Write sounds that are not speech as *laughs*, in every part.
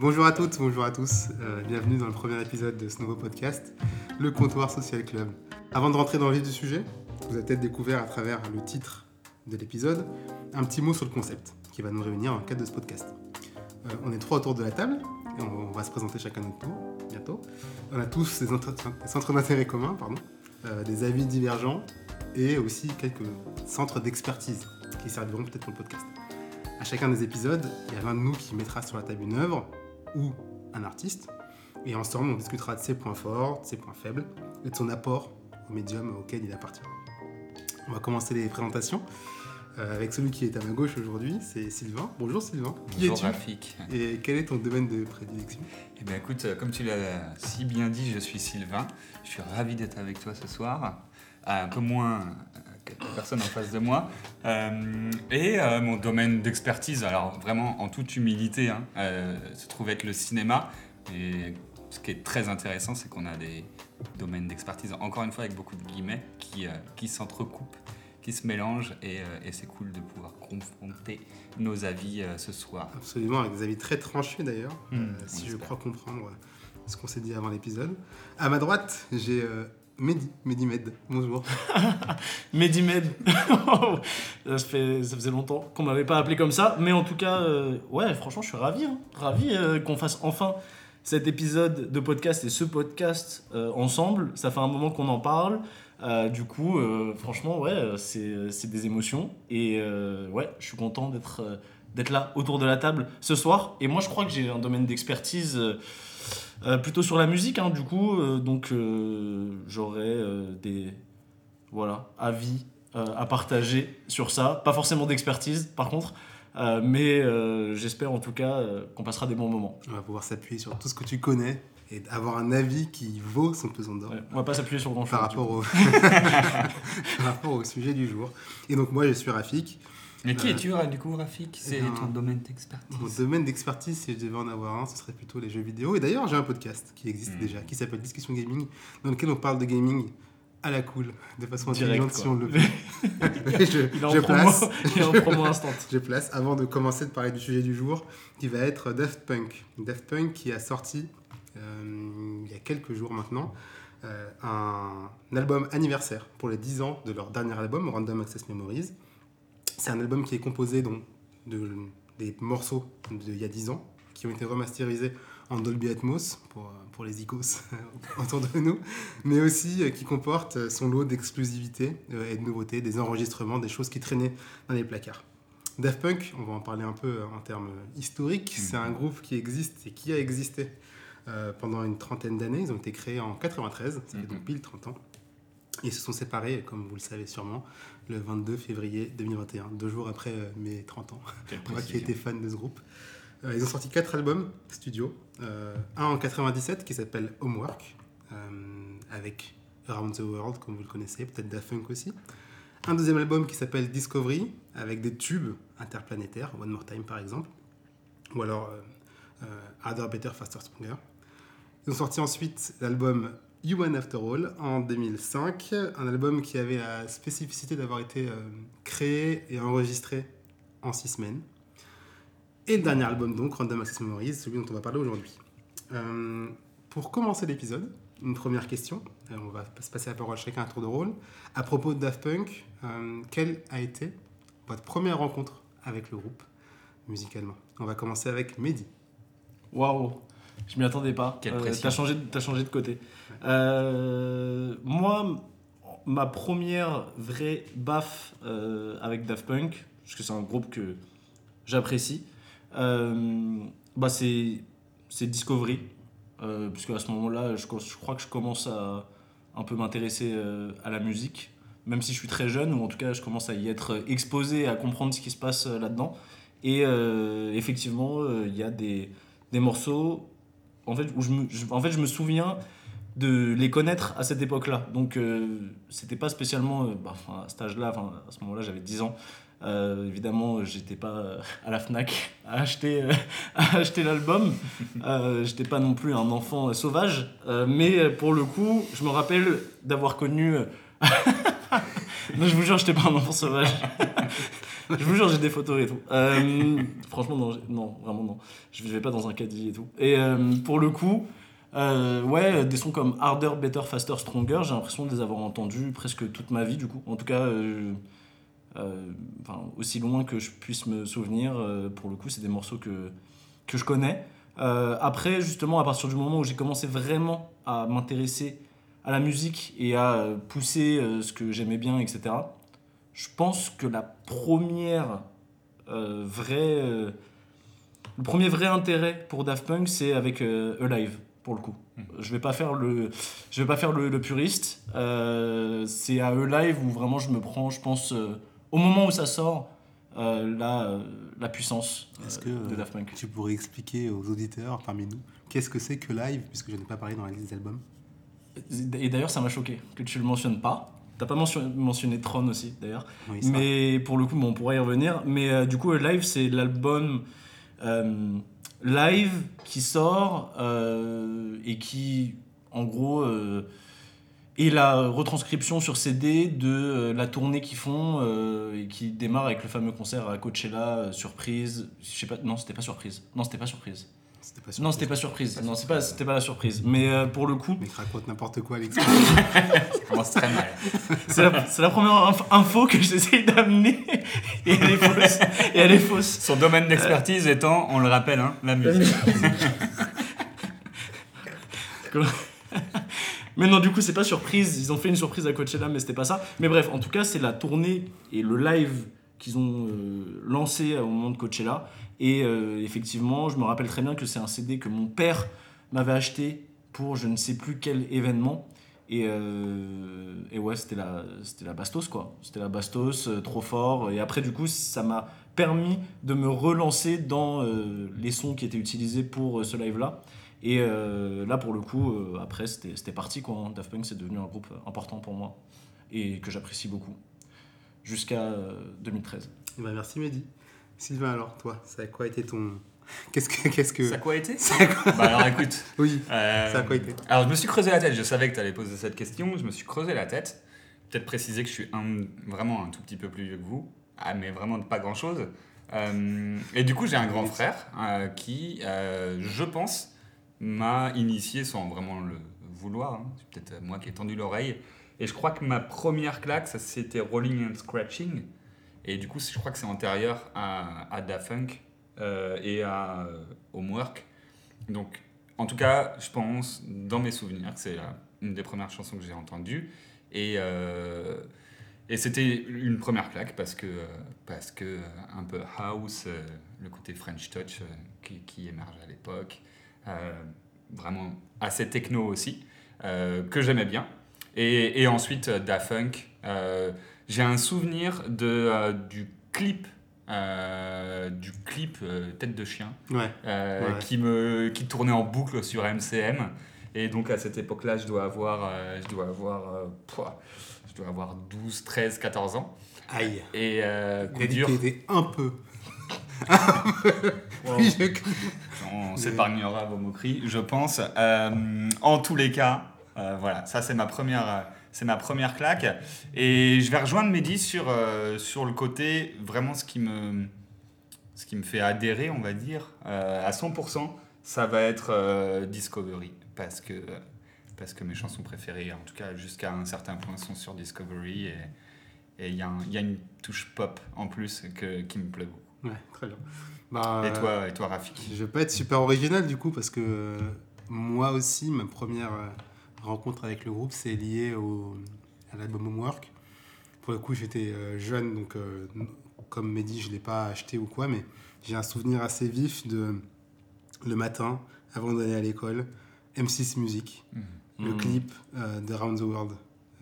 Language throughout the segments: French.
Bonjour à toutes, bonjour à tous. Euh, bienvenue dans le premier épisode de ce nouveau podcast, le Comptoir Social Club. Avant de rentrer dans le vif du sujet, vous avez peut-être découvert à travers le titre de l'épisode un petit mot sur le concept qui va nous réunir le cadre de ce podcast. Euh, on est trois autour de la table et on, va se présenter chacun notre tour bientôt. On a tous des, centres d'intérêt communs, pardon, euh, des avis divergents et aussi quelques centres d'expertise qui serviront peut-être pour le podcast. À chacun des épisodes, il y a l'un de nous qui mettra sur la table une œuvre ou un artiste. Et ensemble, on discutera de ses points forts, de ses points faibles et de son apport au médium auquel il appartient. On va commencer les présentations euh, avec celui qui est à ma gauche aujourd'hui, c'est Sylvain. Bonjour Sylvain. Qui Bonjour Rafik. Et quel est ton domaine de prédilection? Eh bien écoute, euh, comme tu l'as si bien dit, je suis Sylvain. Je suis ravi d'être avec toi ce soir. Un peu moins personnes en face de moi. Euh, et euh, mon domaine d'expertise, alors vraiment en toute humilité, hein, euh, se trouve être le cinéma. Et ce qui est très intéressant, c'est qu'on a des domaines d'expertise, encore une fois avec beaucoup de guillemets, qui, qui s'entrecoupent, qui se mélangent. Et, et c'est cool de pouvoir confronter nos avis ce soir. Absolument, avec des avis très tranchés d'ailleurs, hmm, si je crois comprendre ce qu'on s'est dit avant l'épisode. À ma droite, j'ai Mehdi, Mehdi Med, bonjour. *laughs* Mehdi Med, *laughs* ça, ça faisait longtemps qu'on m'avait pas appelé comme ça, mais en tout cas, euh, ouais, franchement, je suis ravi, hein. ravi euh, qu'on fasse enfin cet épisode de podcast et ce podcast euh, ensemble. Ça fait un moment qu'on en parle. du coup, franchement, ouais, c'est des émotions. Et ouais, je suis content d'être là autour de la table ce soir. Et moi, je crois que j'ai un domaine d'expertise euh, plutôt sur la musique, hein, du coup. Euh, donc, euh, j'aurais des voilà, avis à partager sur ça. Pas forcément d'expertise, par contre. mais j'espère en tout cas qu'on passera des bons moments. On va pouvoir s'appuyer sur tout ce que tu connais et avoir un avis qui vaut son pesant d'or. on va pas s'appuyer sur grand chose. Par, rapport au... *laughs* par rapport au sujet du jour. Et donc moi je suis Rafik. Mais qui es-tu, du coup, Rafik C'est ton domaine d'expertise Mon domaine d'expertise, si je devais en avoir un, ce serait plutôt les jeux vidéo. Et d'ailleurs, j'ai un podcast qui existe hmm. déjà, qui s'appelle Discussion Gaming, dans lequel on parle de gaming à la cool, de façon intelligente si on le veut. je, je place. je place, avant de commencer de parler du sujet du jour, qui va être Daft Punk. Daft Punk qui a sorti, euh, il y a quelques jours maintenant, euh, un, un album anniversaire pour les 10 ans de leur dernier album, Random Access Memories. C'est un album qui est composé donc, de, des morceaux d'il y a 10 ans, qui ont été remasterisés en Dolby Atmos pour, pour les icos *laughs* autour de nous, mais aussi euh, qui comporte son lot d'exclusivité euh, et de nouveautés, des enregistrements, des choses qui traînaient dans les placards. Daft Punk, on va en parler un peu euh, en termes historiques, c'est un groupe qui existe et qui a existé pendant une trentaine d'années. Ils ont été créés en 93, ça fait donc pile 30 ans. Ils se sont séparés, comme vous le savez sûrement, le 22 février 2021, deux jours après euh, mes 30 ans. *laughs* Moi qui étais fan de ce groupe. Euh, ils ont sorti quatre albums studio. Euh, un en 97 qui s'appelle Homework, avec Around the World, comme vous le connaissez, peut-être Da Funk aussi. Un deuxième album qui s'appelle Discovery, avec des tubes interplanétaires, One More Time par exemple. Ou alors Harder, Better, Faster, Stronger. Ils ont sorti ensuite l'album You After All en 2005, un album qui avait la spécificité d'avoir été euh, créé et enregistré en six semaines. Et le dernier album donc, Random Access Memories, celui dont on va parler aujourd'hui. Euh, pour commencer l'épisode, une première question, euh, on va se passer la parole chacun à tour de rôle. À propos de Daft Punk, quelle a été votre première rencontre avec le groupe musicalement? On va commencer avec Mehdi. Waouh je m'y attendais pas. Quelle euh, T'as changé, as changé de côté. Euh, moi, ma première vraie baffe euh, avec Daft Punk, parce que c'est un groupe que j'apprécie, euh, bah c'est Discovery. puisque à ce moment-là, je, je, crois que je commence à un peu m'intéresser à la musique, même si je suis très jeune, ou en tout cas je commence à y être exposé, à comprendre ce qui se passe là-dedans. Et effectivement, il y a des, des morceaux en fait, où je me, en fait, je me souviens de les connaître à cette époque-là. Donc, euh, c'était pas spécialement euh, bah, à cet âge-là, à ce moment-là, j'avais 10 ans. Euh, évidemment, j'étais pas à la Fnac à acheter, à acheter l'album. j'étais pas non plus un enfant sauvage. mais pour le coup, je me rappelle d'avoir connu. *laughs* non, je vous jure, j'étais pas un enfant sauvage. *laughs* je vous jure, j'ai des photos et tout. Euh, franchement, non, vraiment non. Je vais pas dans un caddie et tout. Et euh, pour le coup, euh, ouais, des sons comme Harder, Better, Faster, Stronger, j'ai l'impression de les avoir entendus presque toute ma vie, du coup. En tout cas, aussi loin que je puisse me souvenir, pour le coup, c'est des morceaux que, que je connais. Après, justement, à partir du moment où j'ai commencé vraiment à m'intéresser à la musique et à euh, pousser euh, ce que j'aimais bien, etc., je pense que la première euh, vraie. euh, le premier vrai intérêt pour Daft Punk, c'est avec euh, Alive, pour le coup. Mhm. Je vais pas faire le, je vais pas faire le, le puriste. Euh, c'est à Alive où vraiment je me prends, je pense, euh, au moment où ça sort, euh, la, la puissance euh, Est-ce que de Daft Punk. tu pourrais expliquer aux auditeurs parmi nous qu'est-ce que c'est que live, puisque je n'ai pas parlé dans la liste des albums? Et d'ailleurs, ça m'a choqué que tu le mentionnes pas. T'as pas mentionné, Tron aussi, d'ailleurs. Oui. Mais pour le coup, bon, on pourra y revenir. Mais euh, du coup, Live, c'est l'album euh, live qui sort euh, et qui, en gros, est la retranscription sur CD de la tournée qu'ils font et qui démarre avec le fameux concert à Coachella, surprise. Je sais pas, non, c'était pas surprise. Non, c'était pas surprise. C'était pas sûr. Non, c'était pas surprise. Non, c'est pas, c'était pas la surprise. Mais euh, pour le coup, Mais raconte n'importe quoi, Alex. *laughs* Ça commence très mal. c'est la, c'est la première inf- info que j'essaye d'amener et elle est fausse. Et elle est fausse. Son domaine d'expertise étant, on le rappelle, hein, la musique. *laughs* Mais non, du coup, c'est pas surprise. Ils ont fait une surprise à Coachella, mais c'était pas ça. Mais bref, en tout cas, c'est la tournée et le live qu'ils ont euh, lancé au moment de Coachella. Et euh, effectivement, je me rappelle très bien que c'est un CD que mon père m'avait acheté pour je ne sais plus quel événement. Et, euh, et ouais, c'était la, la Bastos, quoi. C'était la Bastos, euh, trop fort. Et après, du coup, ça m'a permis de me relancer dans les sons qui étaient utilisés pour ce live-là. Et là, pour le coup, après, c'était parti, quoi. hein. Daft Punk, c'est devenu un groupe important pour moi et que j'apprécie beaucoup. Jusqu'à euh, 2013. Eh ben, merci, Mehdi. Sylvain, alors, toi, ça a quoi été ton. Qu'est-ce que. Qu'est-ce que... Ça a quoi été Ça a quoi- Bah alors écoute. *laughs* Oui, euh, ça a quoi été? Alors je me suis creusé la tête, je savais que tu allais poser cette question, je me suis creusé la tête. Peut-être préciser que je suis un- vraiment un tout petit peu plus vieux que vous, ah, mais vraiment pas grand-chose. Euh, et du coup j'ai un grand frère euh, qui, euh, je pense, m'a initié sans vraiment le vouloir. hein. C'est peut-être moi qui ai tendu l'oreille. Et je crois que ma première claque, ça c'était Rolling and Scratching. Et du coup, je crois que c'est antérieur à, Da Funk euh, et à euh, Homework. Donc, en tout cas, je pense, dans mes souvenirs, que c'est une des premières chansons que j'ai entendues. Et, euh, et c'était une première claque parce que, parce que un peu house, le côté French touch qui, qui émerge à l'époque, vraiment assez techno aussi, que j'aimais bien. Et, et ensuite, Da Funk. J'ai un souvenir de, euh, du clip, euh, du clip euh, Tête de chien, Ouais. Ouais. qui, me, qui tournait en boucle sur MCM. Et donc à cette époque-là, je dois avoir, euh, je dois avoir, euh, pouah, je dois avoir 12, 13, 14 ans. Aïe. Et euh, coup dur, un peu. *laughs* Oui, je- on s'épargnera vos moqueries, je pense. En tous les cas, voilà, ça c'est ma première, c'est ma première claque. Et je vais rejoindre Mehdi sur euh, sur le côté vraiment ce qui me ce qui me fait adhérer, on va dire, euh, à 100%, ça va être euh, Discovery parce que parce que mes chansons préférées, en tout cas jusqu'à un certain point, sont sur Discovery et et il y, a un- il y a une touche pop en plus que, qui me plaît beaucoup. Ouais, très bien. Bah, Et toi, et toi, Rafik Je vais pas être super original du coup parce que euh, moi aussi, ma première euh, rencontre avec le groupe, c'est lié au, à l'album Homework. Pour le coup, j'étais euh, jeune, donc euh, comme Mehdi, je l'ai pas acheté ou quoi, mais j'ai un souvenir assez vif de le matin, avant d'aller à l'école, M6 Music, le Mhm. clip euh, de Round the World.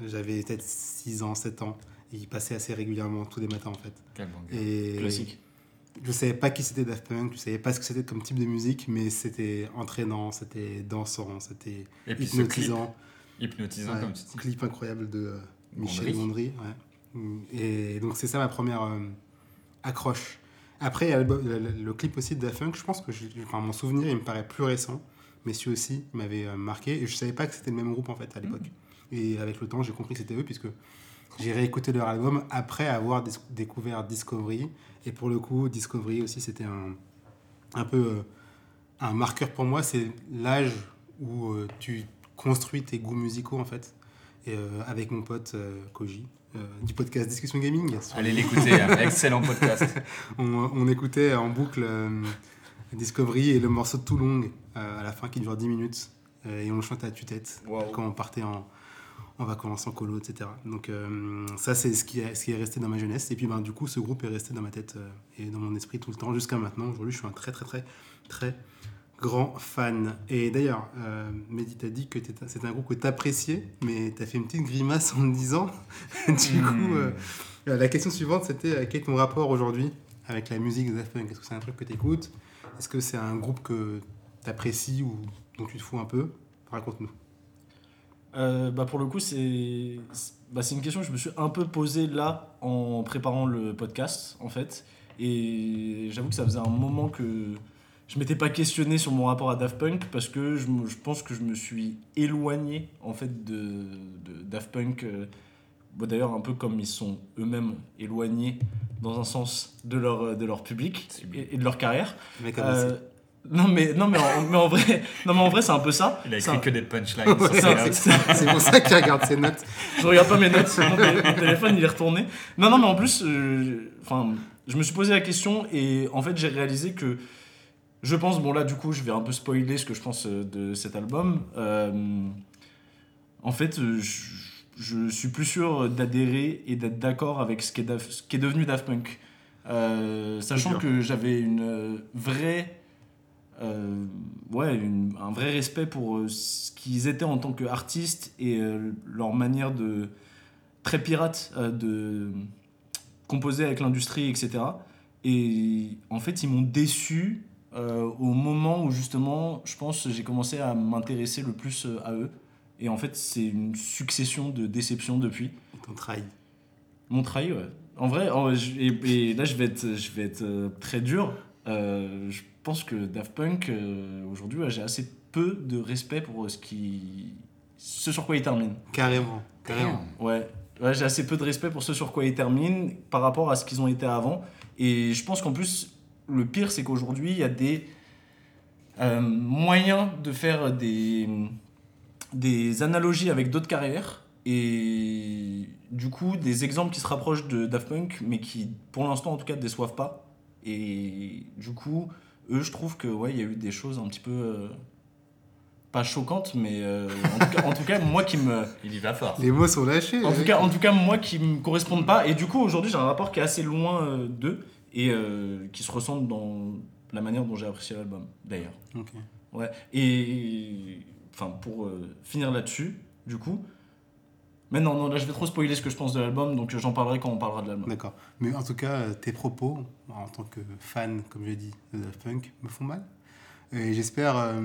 J'avais peut-être 6 ans, 7 ans, et il passait assez régulièrement tous les matins en fait. Quel gars. Et Classique. Je savais pas qui c'était Daft Punk, je savais pas ce que c'était comme type de musique, mais c'était entraînant, c'était dansant, c'était ce clip hypnotisant. hypnotisant, Ouais, comme tu dis. clip incroyable de euh, Michel Gondry. Ouais. Et donc c'est ça ma première euh, accroche. Après, le, clip aussi de Daft Punk, je pense que je- enfin, mon souvenir il me paraît plus récent, mais celui aussi m'avait euh, marqué et je savais pas que c'était le même groupe en fait à l'époque. Et avec le temps, j'ai compris que c'était eux puisque j'ai réécouté leur album après avoir découvert Discovery. Et pour le coup, Discovery aussi, c'était un, un peu euh, un marqueur pour moi. C'est l'âge où euh, tu construis tes goûts musicaux, en fait. Et euh, avec mon pote Koji, du podcast Discussion Gaming. Allez l'écouter, hein. *laughs* excellent podcast. on, on écoutait en boucle Discovery et le morceau de euh, à la fin qui dure 10 minutes. Et on le chantait à tue-tête Wow. quand on partait en, en vacances, en colo, etc. Donc euh, ça, c'est ce qui, est, ce qui est resté dans ma jeunesse. Et puis ben, du coup, ce groupe est resté dans ma tête euh, et dans mon esprit tout le temps jusqu'à maintenant. Aujourd'hui, je suis un très, très, très, très grand fan. Et d'ailleurs, euh, Mehdi t'a dit que c'est un groupe que tu appréciais, mais tu as fait une petite grimace en me disant. *laughs* du Hmm. coup, euh, la question suivante, c'était quel est ton rapport aujourd'hui avec la musique de Daft Est-ce que c'est un truc que tu écoutes Est-ce que c'est un groupe que tu apprécies ou dont tu te fous un peu? Raconte-nous. Euh, bah pour le coup, c'est bah une question que je me suis un peu posée là en préparant le podcast, en fait. Et j'avoue que ça faisait un moment que je m'étais pas questionné sur mon rapport à Daft Punk parce que je, je pense que je me suis éloigné en fait de, de Daft Punk. euh, bon, D'ailleurs, un peu comme ils sont eux-mêmes éloignés dans un sens de leur, de leur public et, et de leur carrière. Euh, bossé. Non mais non mais en, mais en vrai non mais en vrai c'est un peu ça. Il a écrit un- que des punchlines. Ouais, c'est- pour ça qu'il regarde ses notes. je regarde pas mes notes, mon, tél- mon téléphone il est retourné. Non, non, mais en plus, euh, enfin, je me suis posé la question et en fait j'ai réalisé que je pense, bon là du coup je vais un peu spoiler ce que je pense euh, de cet album. Euh, en fait, je, je suis plus sûr d'adhérer et d'être d'accord avec ce qui est, Daf- ce qui est devenu Daft Punk. Euh, sachant que j'avais une vraie euh, ouais, une- un vrai respect pour euh, ce qu'ils étaient en tant qu'artistes et euh, leur manière de très pirate de composer avec l'industrie, etc. Et en fait, ils m'ont déçu au moment où justement, je pense, j'ai commencé à m'intéresser le plus à eux. Et en fait, c'est une succession de déceptions depuis. T'ont trahi. Mon trahi, ouais. En vrai, en- et, et là, je vais être, je vais être très dur. Je pense que Daft Punk, euh, aujourd'hui, ouais, j'ai assez peu de respect pour euh, ce, qui, ce sur quoi ils terminent. Carrément. Carrément. Ouais, ouais j'ai assez peu de respect pour ce sur quoi ils terminent par rapport à ce qu'ils ont été avant. Et je pense qu'en plus, le pire, c'est qu'aujourd'hui, il y a des euh, moyens de faire des, des analogies avec d'autres carrières. Et du coup, des exemples qui se rapprochent de Daft Punk, mais qui, pour l'instant, en tout cas, ne déçoivent pas. Et du coup, eux, je trouve que ouais, il y a eu des choses un petit peu. euh, pas choquantes, mais euh, en, tout cas, en tout cas, moi qui me. *laughs* Il y va fort. Les mots sont lâchés. En tout, cas, en tout cas, moi qui me correspondent pas. Et du coup, aujourd'hui, j'ai un rapport qui est assez loin euh, d'eux et euh, qui se ressemble dans la manière dont j'ai apprécié l'album, d'ailleurs. Ok. Ouais. Et enfin, pour euh, finir là-dessus, du coup. Mais non, non, là, je vais trop spoiler ce que je pense de l'album, donc euh, j'en parlerai quand on parlera de l'album. D'accord. Mais en tout cas, euh, tes propos, en tant que fan, comme je l'ai dit, de Daft Punk, me font mal. Et j'espère euh,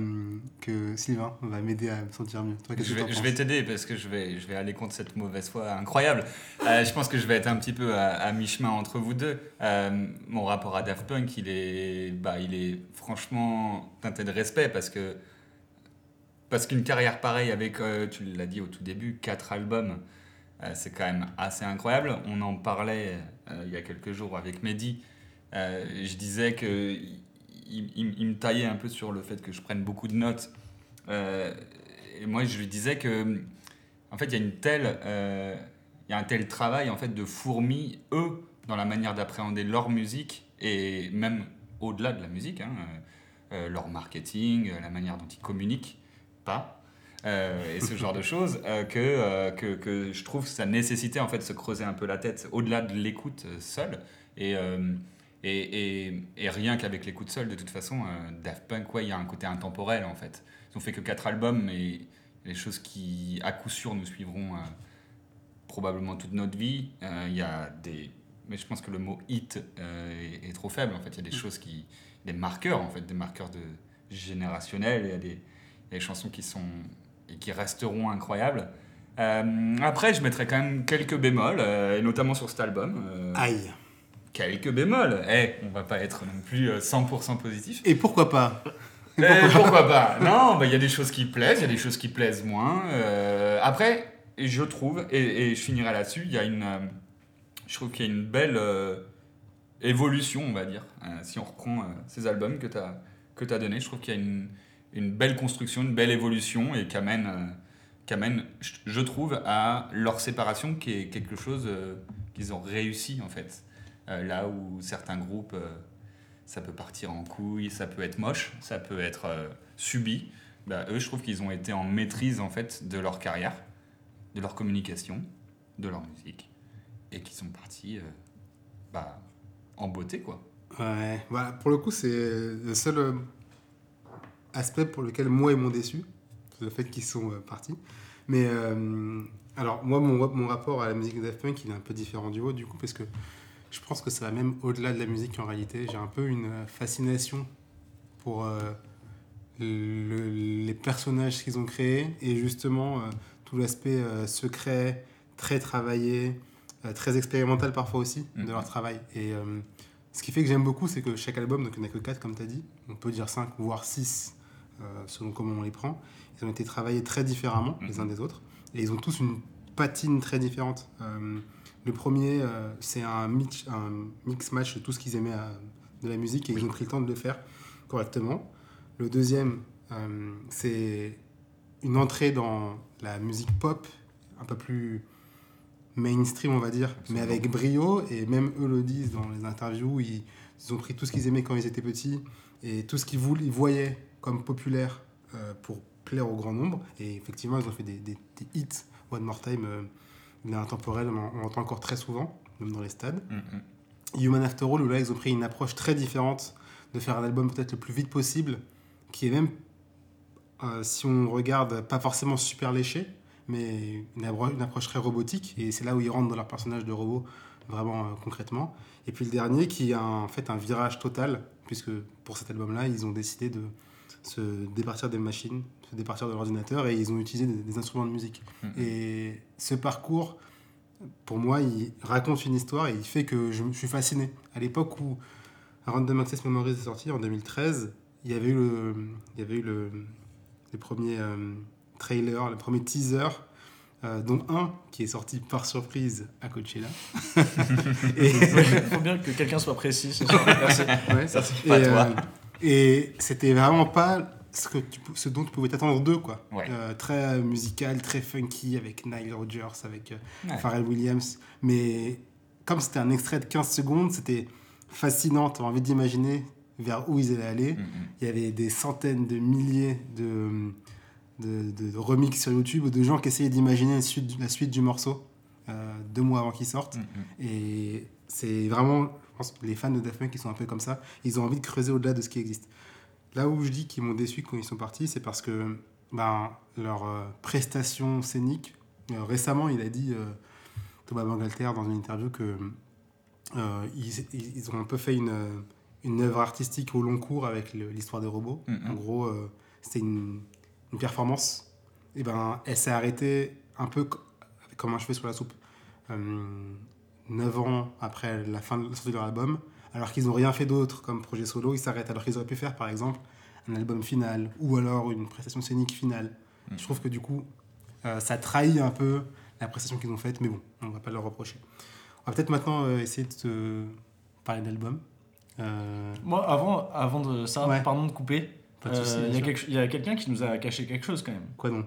que Sylvain va m'aider à me sentir mieux. Toi, Je vais, je penses vais t'aider parce que je vais, je vais aller contre cette mauvaise foi incroyable. Euh, je pense que je vais être un petit peu à, à mi-chemin entre vous deux. Euh, mon rapport à Daft Punk, il est, bah, il est franchement teinté de respect parce que parce qu'une carrière pareille avec, euh, tu l'as dit au tout début, quatre albums, euh, c'est quand même assez incroyable. On en parlait euh, il y a quelques jours avec Mehdi. Je disais que il, me taillait un peu sur le fait que je prenne beaucoup de notes. Et moi, je lui disais que, en fait, il y a une telle, il y a un tel travail en fait de fourmis eux dans la manière d'appréhender leur musique et même au-delà de la musique, hein, leur marketing, la manière dont ils communiquent, pas. euh, et ce genre de *laughs* choses euh, que, euh, que, que je trouve ça nécessitait en fait de se creuser un peu la tête au-delà de l'écoute seule. Et, et, et, et rien qu'avec l'écoute seule de toute façon Daft Punk ouais il y a un côté intemporel en fait. Ils ont fait que quatre albums mais les choses qui à coup sûr nous suivront probablement toute notre vie il y a des mais je pense que le mot hit est, est trop faible en fait. Il y a des choses qui des marqueurs en fait des marqueurs de générationnels il y a des, il y a des chansons qui sont et qui resteront incroyables Euh, après je mettrai quand même quelques bémols euh, et notamment sur cet album euh, Aïe. quelques bémols eh on va pas être non plus euh, 100% positif Et pourquoi pas? Eh, pourquoi pas? Non, bah, il y a des choses qui plaisent, il y a des choses qui plaisent moins. Après, je trouve, et, et je finirai là-dessus, il y a une, je trouve qu'il y a une belle évolution, on va dire, si on reprend ces albums que tu as, que as donnés. Je trouve qu'il y a une, une belle construction, une belle évolution et qu'amène, euh, qu'amène, je, je trouve, à leur séparation qui est quelque chose euh, qu'ils ont réussi en fait. Euh, là où certains groupes, ça peut partir en couille, ça peut être moche, ça peut être subi. Bah, eux, je trouve qu'ils ont été en maîtrise en fait de leur carrière, de leur communication, de leur musique, et qu'ils sont partis bah, en beauté quoi. Ouais, voilà, pour le coup, c'est le seul aspect pour lequel moi ils m'ont déçu, le fait qu'ils sont euh, partis. Mais euh, alors, moi, mon, mon rapport à la musique de Daft Punk, il est un peu différent du vôtre, du coup, parce que je pense que ça va même au-delà de la musique en réalité. J'ai un peu une euh, fascination pour euh, le- les personnages qu'ils ont créés et justement euh, tout l'aspect euh, secret, très travaillé, très expérimental parfois aussi de Mhm. leur travail. Et ce qui fait que j'aime beaucoup, c'est que chaque album, donc il n'y en a que 4 comme tu as dit, on peut dire 5 voire 6 selon comment on les prend, ils ont été travaillés très différemment les uns des autres et ils ont tous une patine très différente. Euh, le premier, euh, c'est un mix, un mix match de tout ce qu'ils aimaient euh, de la musique et ils ont pris le temps de le faire correctement. Le deuxième, euh, c'est une entrée dans la musique pop un peu plus mainstream, on va dire, mais avec brio. Et même eux le disent dans les interviews, ils, ils ont pris tout ce qu'ils aimaient quand ils étaient petits et tout ce qu'ils voulaient, ils voyaient comme populaire euh, pour plaire au grand nombre. Et effectivement, ils ont fait des, des- des hits. One More Time, euh, il est intemporel, on, on l'entend encore très souvent, même dans les stades. Mhm. Human After All, où là, ils ont pris une approche très différente de faire un album peut-être le plus vite possible, qui est même, euh, si on regarde, pas forcément super léché, mais une approche très robotique. Et c'est là où ils rentrent dans leur personnage de robot, vraiment euh, concrètement. Et puis le dernier, qui a en fait un virage total, puisque pour cet album-là, ils ont décidé de se départir des machines, se départir de l'ordinateur, et ils ont utilisé des, des instruments de musique. Mhm. Et ce parcours, pour moi, il raconte une histoire et il fait que je me suis fasciné. À l'époque où Random Access Memories est sorti, en 2013, il y avait eu le, il y avait eu le, les premiers euh, trailers, le premier teaser, euh, dont un qui est sorti par surprise à Coachella. *laughs* et, Il faut bien que quelqu'un soit précis ce soir. Merci. *laughs* Ouais. Ça, c'est Et, pas toi. euh, et c'était vraiment pas ce, que tu, ce dont tu pouvais t'attendre d'eux, quoi. Ouais. Euh, très musical, très funky, avec Nile Rodgers, avec euh, Ouais. Pharrell Williams. Mais comme c'était un extrait de 15 secondes, c'était fascinant. Tu envie d'imaginer vers où ils allaient aller. Mhm. Il y avait des centaines de milliers de, de, de- de remix sur YouTube de gens qui essayaient d'imaginer la suite, la suite du morceau euh, deux mois avant qu'il sorte. Mhm. Et c'est vraiment, je pense, les fans de Daft Punk qui sont un peu comme ça, ils ont envie de creuser au-delà de ce qui existe. Là où je dis qu'ils m'ont déçu quand ils sont partis, c'est parce que ben, leur euh, prestation scénique, euh, récemment, il a dit, euh, Thomas Bangalter, dans une interview, que ils, ils ont un peu fait une, une œuvre artistique au long cours avec l'histoire des robots. Mhm. En gros, c'était une, une performance. Et ben, elle s'est arrêtée un peu co- comme un cheveu sur la soupe. Euh, 9 ans après la fin de la sortie de leur album, alors qu'ils n'ont rien fait d'autre comme projet solo, ils s'arrêtent alors qu'ils auraient pu faire par exemple un album final ou alors une prestation scénique finale. Mhm. Je trouve que du coup, euh, ça trahit un peu la prestation qu'ils ont faite, mais bon, on va pas leur reprocher. On va peut-être maintenant euh, essayer de te parler d'album. Euh, Moi, avant, avant de ça, Ouais. pardon de couper, euh, il y a quelqu'un qui nous a caché quelque chose quand même quoi donc?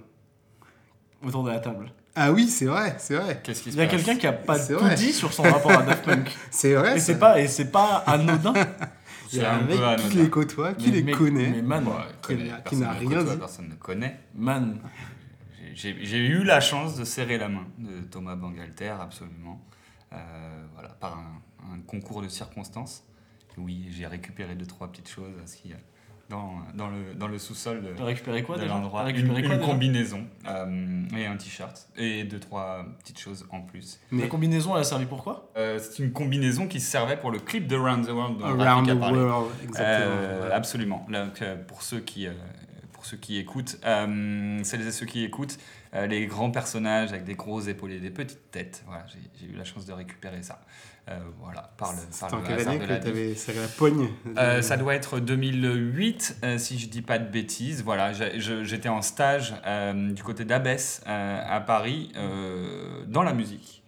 Autour de la table. Ah oui, c'est vrai, c'est vrai. Qu'est-ce qui Il y a passe quelqu'un qui a pas C'est tout vrai. dit sur son rapport à Daft Punk. *laughs* C'est vrai. et ça. c'est pas et c'est pas anodin. *laughs* Il y C'est a un un mec peu anodin. qui les côtoie, qui Mais- les mais- connaît. Mais man, Qui n'a- personne ne rien côtoie, dit. Personne ne connaît. man, J'ai j'ai eu la chance de serrer la main de Thomas Bangalter, absolument. Euh, voilà, par un, un concours de circonstances. Oui, j'ai récupéré deux, trois petites choses dans, dans le, dans le sous-sol de, t'as récupéré quoi de déjà l'endroit. T'as Une, récupéré quoi une déjà combinaison euh, et un t-shirt. Et deux, trois petites choses en plus. La Mais combinaison elle a servi pour quoi? Euh, C'est une combinaison qui servait pour le clip de Round the World dont Around the parlé. World, exactement. Euh, Voilà. Absolument. Donc, pour ceux qui, euh, pour ceux qui écoutent, euh, celles et ceux qui écoutent, euh, les grands personnages avec des gros épaules et des petites têtes. Voilà, j'ai j'ai eu la chance de récupérer ça. Euh, voilà, par le, par en le quelle année que la vie. t'avais serré la pogne Euh, ça doit être 2008, euh, si je dis pas de bêtises. Voilà, j'étais en stage du côté d'Abbesse à Paris dans la musique,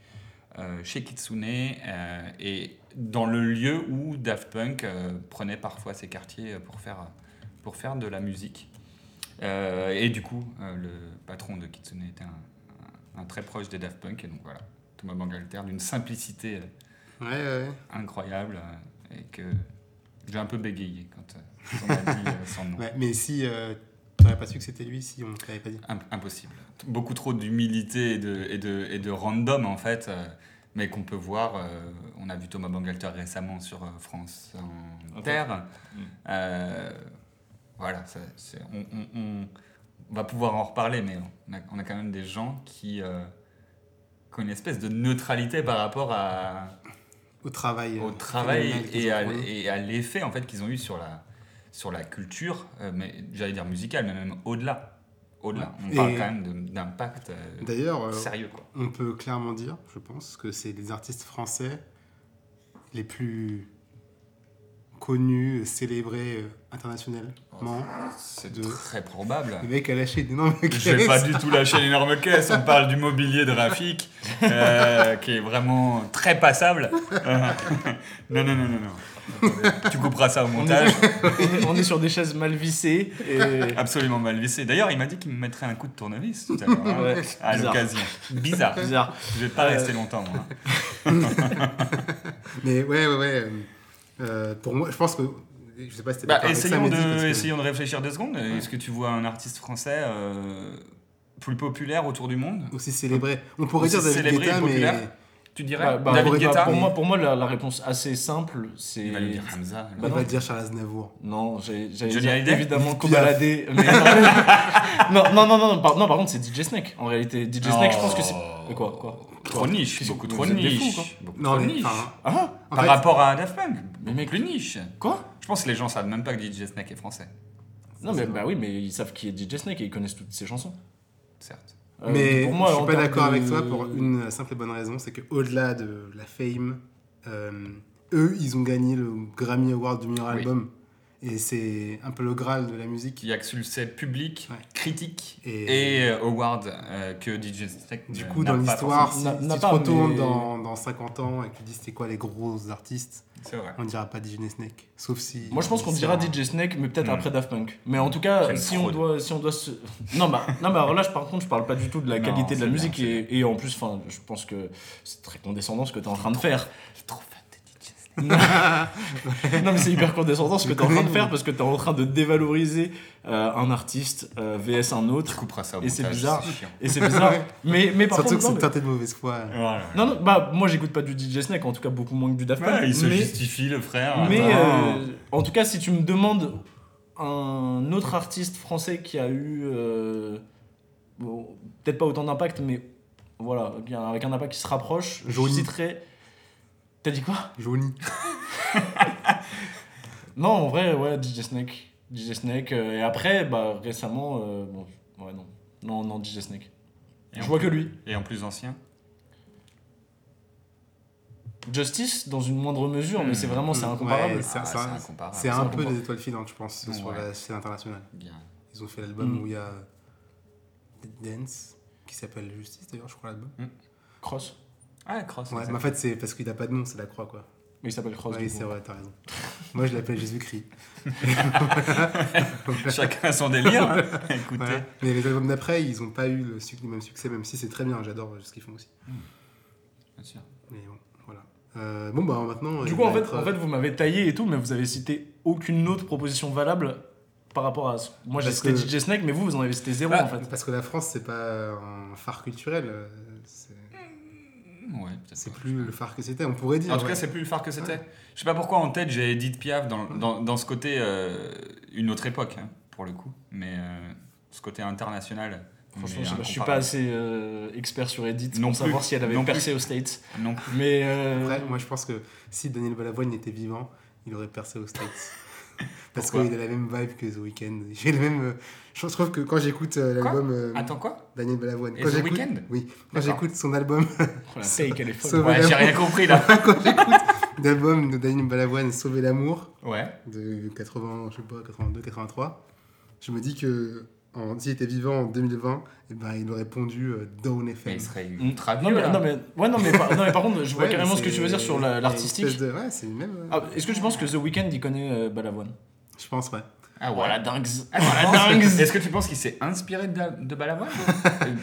chez Kitsune et dans le lieu où Daft Punk prenait parfois ses quartiers pour faire, pour faire de la musique. Euh, et du coup, euh, le patron de Kitsune était un, un- un très proche des Daft Punk et donc voilà, Thomas Bangalter d'une simplicité Ouais, ouais. incroyable euh, et que j'ai un peu bégayé quand euh, on m'a dit euh, son nom. *laughs* Ouais, mais si euh, t'aurais pas su que c'était lui, si on te l'avait pas dit. Im- impossible. Beaucoup trop d'humilité et de, et, de, et de random en fait, euh, mais qu'on peut voir. euh, on a vu Thomas Bangalter récemment sur euh, France Inter. Mm. Euh, voilà, ça, on, on- on va pouvoir en reparler, mais on a, on a quand même des gens qui, euh, qui ont une espèce de neutralité par rapport à, Au travail. au euh, travail et à, fourni. et à l'effet en fait qu'ils ont eu sur la, sur la culture, euh, mais j'allais dire musicale, mais même au-delà. Au-delà. On Et- parle quand même de- d'impact euh, D'ailleurs, sérieux. Quoi. on peut clairement dire, je pense, que c'est les artistes français les plus connus, célébrés euh, internationalement. C'est de- très probable. Le mec a lâché une énorme Je vais pas du tout lâcher l'énorme caisse. On parle du mobilier de Rafik, euh, *laughs* qui est vraiment très passable. Euh, *laughs* non, non, non, non, non. Tu couperas ça au On montage. *laughs* on est sur des chaises mal vissées et Absolument mal vissé. D'ailleurs, il m'a dit qu'il me mettrait un coup de tournevis tout à l'heure, hein, Ouais, à bizarre. l'occasion. Bizarre. bizarre. Je vais pas Euh, rester longtemps, moi. Mais ouais, ouais, ouais. Euh, pour moi, je pense que. Je sais pas si t'es Bah, ça, essayons, mais de, que- essayons de réfléchir deux secondes. Est-ce que tu vois un artiste français euh, plus populaire autour du monde? Aussi célébré. On pourrait Aussi dire David célébré et Guetta, mais. populaire. Tu dirais Bah, bah, David Guetta pour, moi, pour moi, la, la réponse assez simple, c'est. Il va lui dire Hamza. Bah on non. va dire Charles Aznavour. Non, Hallyday évidemment Piaf. cobaladé. Mais non, *laughs* non, non, non, non, par, non, par contre, c'est DJ Snake. En réalité, DJ Snake, je pense que c'est. Oh. Quoi, quoi? Trop niche, que- beaucoup trop niche. Non, niche. Ah Par rapport à Daft Punk, Mais mec- plus niche. Quoi? Je pense que les gens savent même pas que DJ Snake est français, Non, mais bah oui, mais ils savent qui est DJ Snake et ils connaissent toutes ses chansons. certes. Euh, Mais pour moi, je suis pas d'accord de- avec toi pour une simple et bonne raison, c'est qu'au-delà de la fame, euh, eux, ils ont gagné le Grammy Award du meilleur Oui. album. Et c'est un peu le Graal de la musique. Qui a que succès public, Ouais. critique Et, et euh, award euh, que DJ Snake du coup, dans l'histoire, si, si tu te retournes mais- dans, dans 50 ans et que tu dis c'était quoi les gros artistes, C'est vrai. on ne dira pas DJ Snake. Sauf si. Moi, je pense qu'on dira un- DJ Snake, mais peut-être Hmm. après Daft Punk. Mais en tout cas, si on, doit, si on doit se. *laughs* Non, bah, non, mais alors là, je- par contre, je parle pas du tout de la Non, qualité de la musique. et, et en plus, enfin, je pense que c'est très condescendant ce que tu es en train de faire. Trop fan de DJ Snake. *laughs* non, mais c'est hyper condescendant ce que tu es en train de faire parce que tu es en train de dévaloriser euh, un artiste euh, VS un Tu autre. couperas ça au Et c'est bizarre. chiant. Et c'est bizarre. *laughs* Mais, mais par Surtout contre. que c'est teinté de mauvaise foi. Voilà. Non, non, bah, moi, j'écoute pas du DJ Snake, en tout cas beaucoup moins que du Daft Punk. Ouais, il se mais- justifie, le frère. Mais euh, en tout cas, si tu me demandes un autre artiste français qui a eu euh, bon, peut-être pas autant d'impact, mais voilà, avec un impact qui se rapproche, je citerai. T'as dit quoi Johnny. *laughs* Non, en vrai, ouais, DJ Snake. DJ Snake. euh, et après, bah récemment, euh, bon, ouais, non. Non, non, DJ Snake. Et je en vois que lui. Et en plus ancien Justice, dans une moindre mesure, mais c'est vraiment, c'est Hmm. incomparable. Ouais, c'est- Ah, c'est- incomparable. C'est un peu des étoiles filantes, je pense, sur Ouais. la scène internationale. Bien. Ils ont fait l'album Mm. où il y a Dance, qui s'appelle Justice d'ailleurs, je crois, l'album. Cross. Ah, Cross. Ouais, mais en fait, c'est parce qu'il n'a pas de nom, c'est la croix, quoi. Mais il s'appelle Cross. oui, c'est vrai, t'as raison. *laughs* Moi, je l'appelle Jésus-Christ. *laughs* Chacun son délire. hein. Écoutez. Mais les albums d'après, ils n'ont pas eu le, suc- le même succès, même si c'est très bien, j'adore ce qu'ils font aussi. Bien sûr. Mais bon, voilà. Euh, bon, bah maintenant. Du coup, en fait, être, en fait, vous m'avez taillé et tout, mais vous avez cité aucune autre proposition valable par rapport à. ce- Moi, j'ai Parce cité que- DJ Snake, mais vous, vous en avez cité zéro Bah, en fait. Parce que la France, c'est pas un phare culturel. euh, C'est Ouais, c'est plus le phare que c'était, on pourrait dire. En tout ouais. cas, c'est plus le phare que c'était. Je sais pas pourquoi en tête j'ai Edith Piaf dans, dans, dans ce côté, euh, une autre époque, hein, pour le coup, mais euh, ce côté international. Franchement, je, suis pas assez euh, expert sur Edith Non pour plus. savoir si elle avait Non plus. percé aux States. Non plus. Mais. euh, Après, moi, je pense que si Daniel Balavoine était vivant, il aurait percé aux States. Parce qu'il a la même vibe que The Weeknd. *laughs* J'ai le même. euh, Je trouve que quand j'écoute euh, l'album euh, Attends quoi Daniel Balavoine. Et Quand The Weeknd Oui. Quand j'écoute son album, Oh, la *laughs* take, elle est folle. Ouais, j'ai rien compris là. *laughs* quand j'écoute l'album de Daniel Balavoine, Sauver l'amour, Ouais. de 80, je sais pas, 82, 83, je me dis que s'il était vivant en 2020, eh ben, il aurait pondu euh, Down Mais FM. il serait Mm. ultra Non vieux mais, là. non, mais, ouais, non, mais par, non, mais par contre, je vois *laughs* Ouais, carrément mais ce que tu veux dire sur l'artistique. Ouais, c'est le même. euh, Ah, Est-ce que tu penses que The Weeknd il connaît euh, Balavoine? Je pense, ouais. Ah ouais. Voilà, dingues. Ah, Voilà, dingues. Est-ce que tu penses qu'il s'est inspiré de, de Balavoine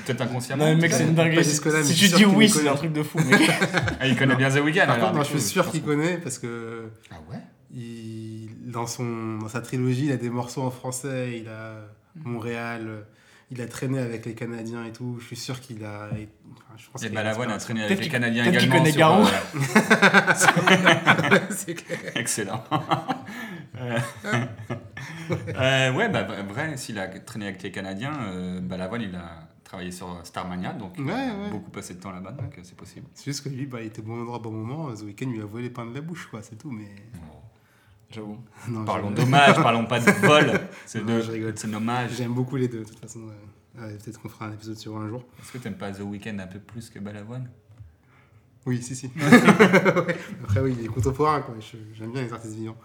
Peut-être inconsciemment. Non, mais mec, c'est une dinguerie. Si, mais tu dis oui, c'est un truc de fou, mec. *laughs* Ah, il connaît bien The Weeknd. Par alors, contre, non, je suis sûr qu'il connaît parce que Ah ouais? il, dans, son, dans sa trilogie, il a des morceaux en français, il a. Montréal, euh, il a traîné avec les Canadiens et tout. Je suis sûr qu'il a. enfin, je pense Et Balavoine a traîné avec les Canadiens également. connaît Garou. euh, *laughs* c'est clair. *laughs* Excellent. *laughs* Euh, ouais, bah, vrai, s'il a traîné avec les Canadiens, euh, Balavoine, il a travaillé sur Starmania, donc il a Ouais, ouais. beaucoup passé de temps là-bas, donc c'est possible. C'est juste que lui, bah, il était bon endroit, bon moment. The Weeknd lui a volé les pains de la bouche, quoi, c'est tout. Mais. J'avoue. *laughs* Non, Parlons je- d'hommage, parlons pas de *laughs* vol. C'est Non, de- je rigole. c'est un hommage. J'aime beaucoup les deux, de toute façon. ouais. Ouais, Peut-être qu'on fera un épisode sur un jour. Est-ce que t'aimes pas The Weeknd un peu plus que Balavoine? Oui, si, si. *laughs* Ouais. Après, oui, il est contemporain, quoi. Je- J'aime bien les artistes vivants.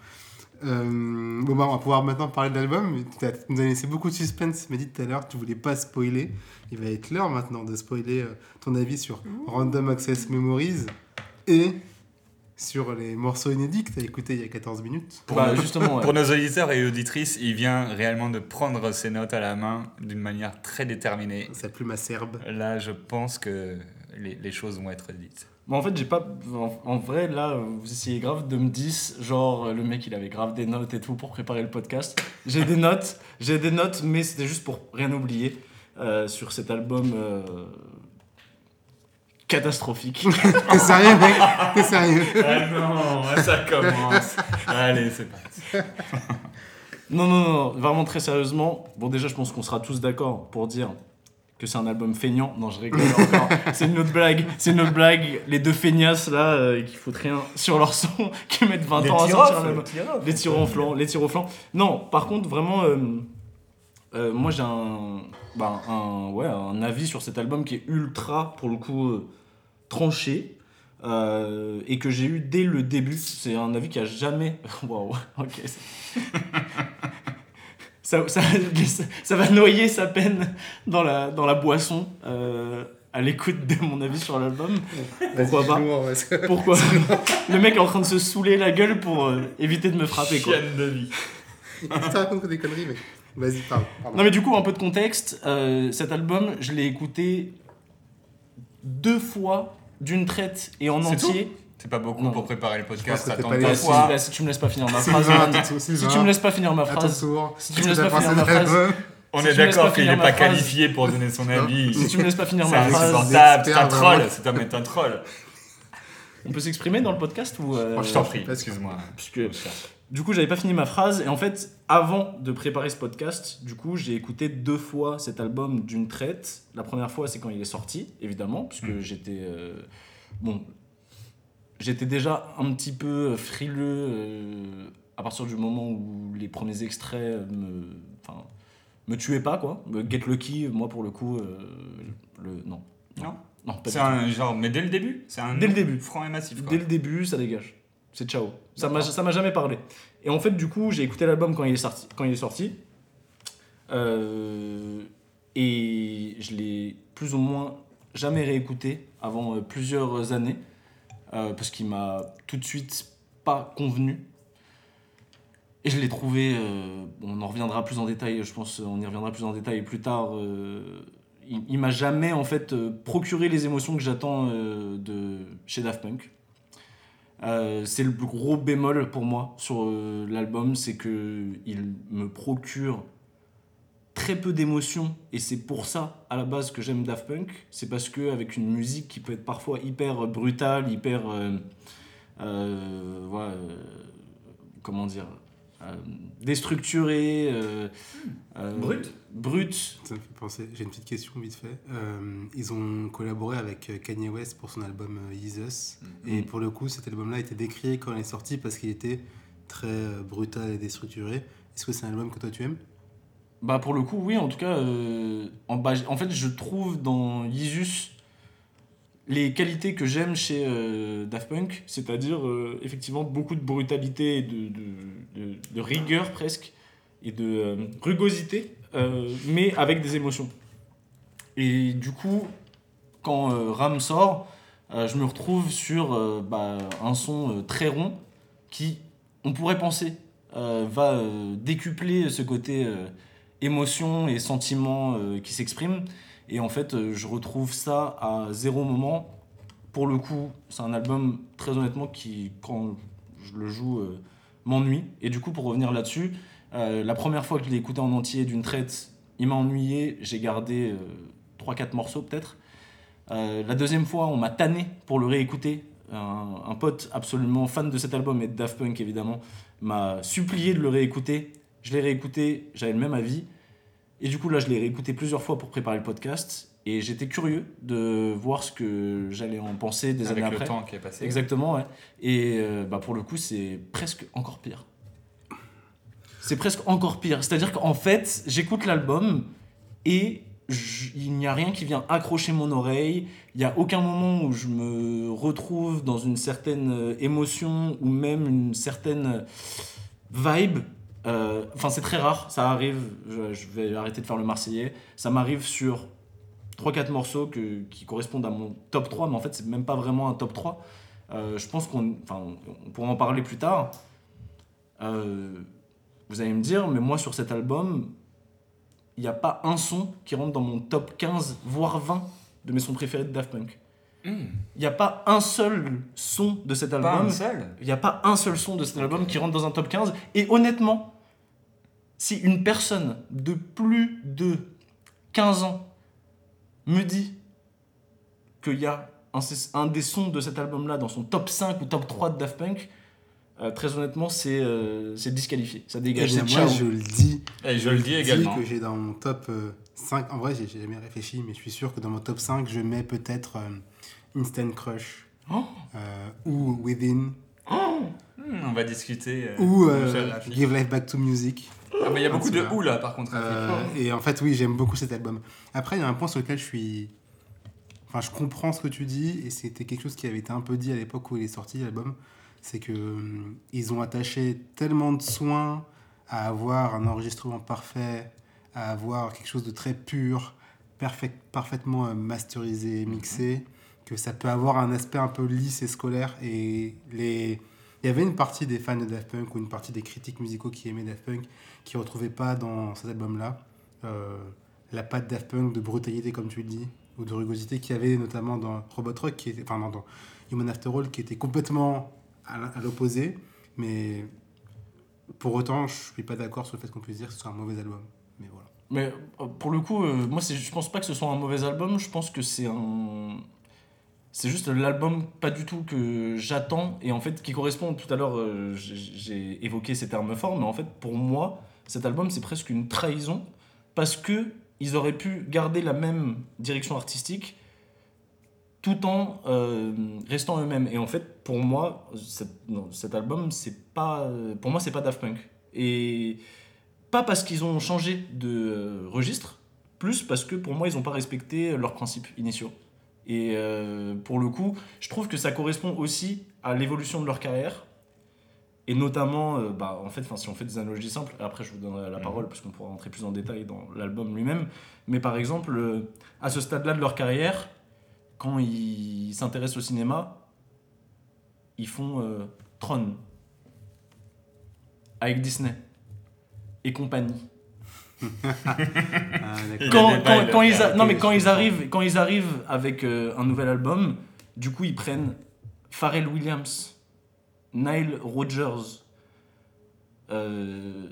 Euh, bon, bah, on va pouvoir maintenant parler de l'album. Tu nous as laissé beaucoup de suspense, mais dit tout à l'heure, tu voulais pas spoiler. Il va être l'heure maintenant de spoiler euh, ton avis sur Random Access Memories et sur les morceaux inédits que tu as écoutés il y a 14 minutes. Pour Bah, nos- justement, ouais. Pour nos auditeurs et auditrices, il vient réellement de prendre ses notes à la main d'une manière très déterminée. Sa plume acerbe. Là, je pense que les, les choses vont être dites. Bon, en fait, j'ai pas. En, en vrai, là, vous essayez grave de me dire, genre, le mec, il avait grave des notes et tout pour préparer le podcast. J'ai des *laughs* notes, j'ai des notes, mais c'était juste pour rien oublier euh, sur cet album euh, catastrophique. *laughs* T'es sérieux, mec T'es sérieux Ah non, ça commence. Allez, c'est parti. *laughs* non, non, non, vraiment très sérieusement. Bon, déjà, je pense qu'on sera tous d'accord pour dire que c'est un album feignant. Non, je rigole encore. *laughs* c'est une autre blague. C'est une autre blague. Les deux feignasses là, euh, qui foutent rien sur leur son, qui mettent 20 ans à sortir un album. Les tirs au flanc, les tirs au flanc. Non, par contre, vraiment, euh, euh, moi j'ai un, bah, un, ouais, un avis sur cet album qui est ultra, pour le coup, euh, tranché. euh, et que j'ai eu dès le début. C'est un avis qui a jamais. *laughs* Waouh, ok. *laughs* ça, ça, ça va noyer sa peine dans la, dans la boisson euh, à l'écoute de mon avis sur l'album. Pourquoi pas que- Pourquoi *laughs* Le mec est en train de se saouler la gueule pour euh, éviter de me frapper quoi. Chienne de vie. Raconte des conneries, mec. Vas-y, parle. pardon. Non mais du coup un peu de contexte, euh, cet album je l'ai écouté deux fois d'une traite et en entier. C'est pas beaucoup Non. pour préparer le podcast, ça tente pas si, fois. là, si tu me laisses pas finir ma phrase, si tu me laisses pas finir ma phrase, si tu me laisses pas finir ma phrase, On Si est d'accord qu'il n'est pas qualifié pour donner son avis. si tu me laisses pas finir ma phrase, c'est un troll, cet homme est un troll. on peut s'exprimer dans le podcast ou euh, Oh, je t'en prie, excuse-moi. Du coup j'avais pas fini ma phrase et en fait avant de préparer ce podcast du coup j'ai écouté deux fois cet album d'une traite la première fois c'est quand il est sorti évidemment puisque Mm. j'étais euh, bon j'étais déjà un petit peu frileux euh, à partir du moment où les premiers extraits me enfin me tuaient pas quoi Me Get Lucky moi pour le coup euh, le non Non non C'est un genre, mais dès le début C'est un Dès le début. franc et massif. Quoi. Dès le début, ça dégage. C'est ciao. Ça m'a, D'accord. ça m'a jamais parlé. Et en fait, du coup, j'ai écouté l'album quand il est sorti. Quand il est sorti Euh, et je l'ai plus ou moins jamais réécouté avant euh, plusieurs années. euh, parce qu'il m'a tout de suite pas convenu. Et je l'ai trouvé. on en reviendra plus en détail, je pense. On y reviendra plus en détail plus tard. il, il m'a jamais en fait procuré les émotions que j'attends de chez Daft Punk. Euh, c'est le plus gros bémol pour moi sur euh, l'album, c'est que il me procure très peu d'émotions et c'est pour ça à la base que j'aime Daft Punk. C'est parce que avec une musique qui peut être parfois hyper brutale, hyper euh, euh, comment dire euh, déstructurée, euh, euh, Brute. brute. Ça me fait penser, j'ai une petite question vite fait. Euh, ils ont collaboré avec Kanye West pour son album Jesus. Mm. Et pour le coup, cet album-là a été décrié quand il est sorti parce qu'il était très brutal et déstructuré. Est-ce que c'est un album que toi tu aimes? Bah pour le coup, oui, en tout cas, euh, en, bah, en fait, je trouve dans Yeezus les qualités que j'aime chez euh, Daft Punk, c'est-à-dire euh, effectivement beaucoup de brutalité de, rigueur presque, et de euh, rugosité, mais avec des émotions. Et du coup, quand Ram sort, je me retrouve sur bah, un son très rond qui, on pourrait penser, va décupler ce côté émotion et sentiment qui s'expriment. Et en fait, euh, je retrouve ça à zéro moment. Pour le coup, c'est un album, très honnêtement, qui, quand je le joue, euh, m'ennuie. Et du coup, pour revenir là-dessus, euh, la première fois que je l'ai écouté en entier d'une traite, il m'a ennuyé. J'ai gardé 3-4 morceaux peut-être. Euh, la deuxième fois, on m'a tanné pour le réécouter. Un, un pote absolument fan de cet album et de Daft Punk évidemment m'a supplié de le réécouter. Je l'ai réécouté, j'avais le même avis. Et du coup, là, je l'ai réécouté plusieurs fois pour préparer le podcast. Et j'étais curieux de voir ce que j'allais en penser des Avec années le après. temps qui est passé. Exactement, ouais. Et euh, bah, pour le coup, c'est presque encore pire. C'est presque encore pire. C'est-à-dire qu'en fait, j'écoute l'album et il n'y a rien qui vient accrocher mon oreille. Il n'y a aucun moment où je me retrouve dans une certaine euh, émotion ou même une certaine vibe. Euh, Enfin, c'est très rare, ça arrive. Je, vais arrêter de faire le Marseillais. Ça m'arrive sur 3-4 morceaux qui correspondent à mon top 3, mais en fait, c'est même pas vraiment un top 3. Euh, je pense qu'on on pourra en parler plus tard. Euh, vous allez me dire, mais moi, sur cet album, il n'y a pas un son qui rentre dans mon top 15, voire 20 de mes sons préférés de Daft Punk. Hmm, Il n'y a pas un seul son de cet Pas album un seul. il n'y a pas un seul son de cet album qui rentre dans un top 15. Et honnêtement, si une personne de plus de 15 ans me dit qu'il y a un, un des sons de cet album-là dans son top 5 ou top 3 de Daft Punk, euh, très honnêtement, c'est euh, c'est disqualifié. Ça dégage, c'est Moi je le dis. Et je le dis également. que j'ai dans mon top euh, 5. En vrai, j'ai j'ai jamais réfléchi, mais je suis sûr que dans mon top 5, je mets peut-être euh, Instant Crush. Oh. euh, ou Within. Hmm, on va discuter. euh, ou euh. Give Life Back to Music. Ah, il y a beaucoup de ou là, par contre. Et en fait, oui, j'aime beaucoup cet album. Après, il y a un point sur lequel je suis. Enfin, je comprends ce que tu dis, et c'était quelque chose qui avait été un peu dit à l'époque où il est sorti, l'album. C'est que hum, ils ont attaché tellement de soins à avoir un enregistrement parfait, à avoir quelque chose de très pur, parfait, parfaitement masterisé, mixé, que ça peut avoir un aspect un peu lisse et scolaire. Et les... il y avait une partie des fans de Daft Punk ou une partie des critiques musicaux qui aimaient Daft Punk qui ne retrouvaient pas dans cet album-là euh, la patte Daft Punk de brutalité, comme tu le dis, ou de rugosité qu'il y avait notamment dans Robot Rock, qui était, enfin dans Human After All, qui était complètement à l'opposé. Mais pour autant, je suis pas d'accord sur le fait qu'on puisse dire que ce soit un mauvais album. Mais voilà. Mais euh, pour le coup, euh, moi, je pense pas que ce soit un mauvais album. Je pense que c'est un. C'est juste l'album pas du tout que j'attends et en fait qui correspond. Tout à l'heure, euh, j'ai- évoqué ces termes forts, mais en fait, pour moi, cet album, c'est presque une trahison parce que ils auraient pu garder la même direction artistique tout en euh, restant eux-mêmes. Et en fait, pour moi, cet, non, cet album, c'est pas, pour moi, c'est pas Daft Punk. Et pas parce qu'ils ont changé de euh, registre, plus parce que pour moi, ils n'ont pas respecté leurs principes initiaux. Et euh, pour le coup, je trouve que ça correspond aussi à l'évolution de leur carrière. Et notamment, euh, bah, en fait, si on fait des analogies simples, après je vous donnerai la Mhm. parole parce qu'on pourra rentrer plus en détail dans l'album lui-même. Mais par exemple, euh, à ce stade-là de leur carrière, quand ils s'intéressent au cinéma, ils font Tron avec Disney et compagnie. Ah, Quand, ils a- non mais quand ils arrivent quand ils arrivent avec euh, un nouvel album, du coup ils prennent Pharrell Williams, Nile Rodgers. Euh,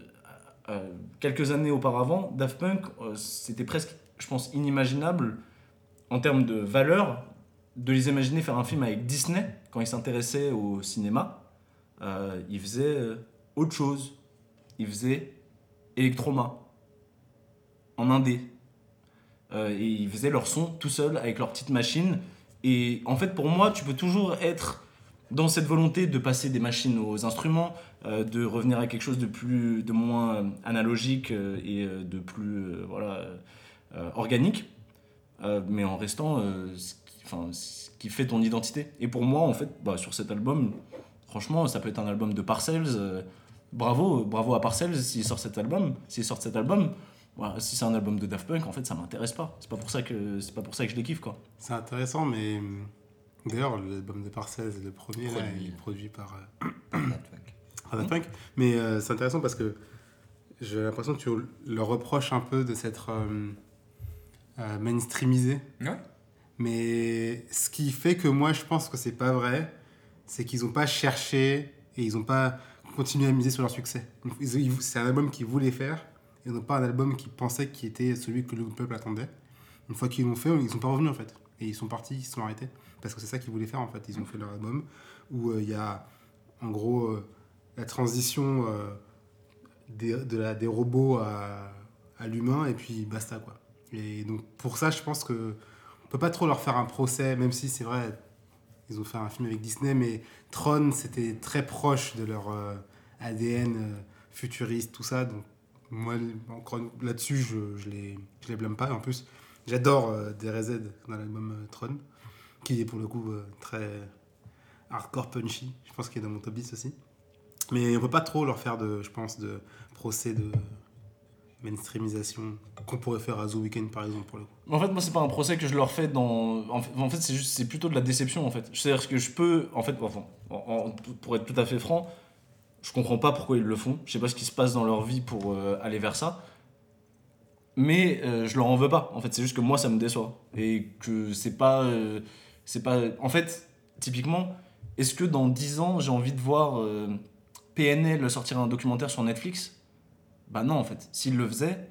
euh, quelques années auparavant, Daft Punk, euh, c'était presque, je pense, inimaginable en termes de valeur de les imaginer faire un film avec Disney quand ils s'intéressaient au cinéma. Euh, ils faisaient euh, autre chose. Ils faisaient Electroma en indé. Euh, et ils faisaient leur son tout seuls avec leur petite machine. Et en fait, pour moi, tu peux toujours être dans cette volonté de passer des machines aux instruments, euh, de revenir à quelque chose de plus, de moins euh, analogique euh, et de plus voilà, organique, mais en restant ce, qui, fait ton identité. Et pour moi, en fait, bah, sur cet album, franchement, ça peut être un album de Parcells. bravo, bravo à Parcells s'il sort cet album. S'il sort cet album, voilà, si c'est un album de Daft Punk, en fait, ça m'intéresse pas. C'est pas pour ça que c'est pas pour ça que je les kiffe, quoi. C'est intéressant, mais hum, d'ailleurs, l'album de Parcells, le premier, là, il est produit par euh, Daft Punk. *coughs* par Daft Punk. Mais euh, c'est intéressant parce que j'ai l'impression que tu leur reproches un peu de s'être euh, euh, mainstreamisé. Ouais. Mais ce qui fait que moi, je pense que c'est pas vrai, c'est qu'ils n'ont pas cherché et ils n'ont pas continué à miser sur leur succès. C'est un album qu'ils voulaient faire et non pas un album qu'ils pensaient qui était celui que le peuple attendait. Une fois qu'ils l'ont fait, ils sont pas revenus en fait. Et ils sont partis, ils se sont arrêtés. Parce que c'est ça qu'ils voulaient faire en fait. Ils ont fait leur album où euh, il y a en gros euh, la transition euh, des, des robots à, à l'humain et puis basta quoi. Et donc pour ça, je pense que on peut pas trop leur faire un procès, même si c'est vrai, ils ont fait un film avec Disney, mais Tron, c'était très proche de leur ADN futuriste, tout ça. Donc, moi, là-dessus, je, je, les, je les blâme pas. En plus, j'adore euh, DRZ dans l'album euh, Tron, qui est pour le coup euh, très hardcore punchy. Je pense qu'il est dans mon top 10 aussi. Mais on peut pas trop leur faire, de, je pense, de procès de mainstreamisation qu'on pourrait faire à The Weeknd, par exemple. En fait, moi, c'est pas un procès que je leur fais dans. En fait, c'est plutôt de la déception, en fait. C'est-à-dire que je peux, en fait, enfin, en- en- pour être tout à fait franc, je comprends pas pourquoi ils le font. Je sais pas ce qui se passe dans leur vie pour euh, aller vers ça. Mais euh, je leur en veux pas. En fait, c'est juste que moi, ça me déçoit. Et que c'est pas. euh, c'est pas. En fait, typiquement, est-ce que dans 10 ans, j'ai envie de voir euh, PNL sortir un documentaire sur Netflix? Bah non, en fait. S'il le faisait,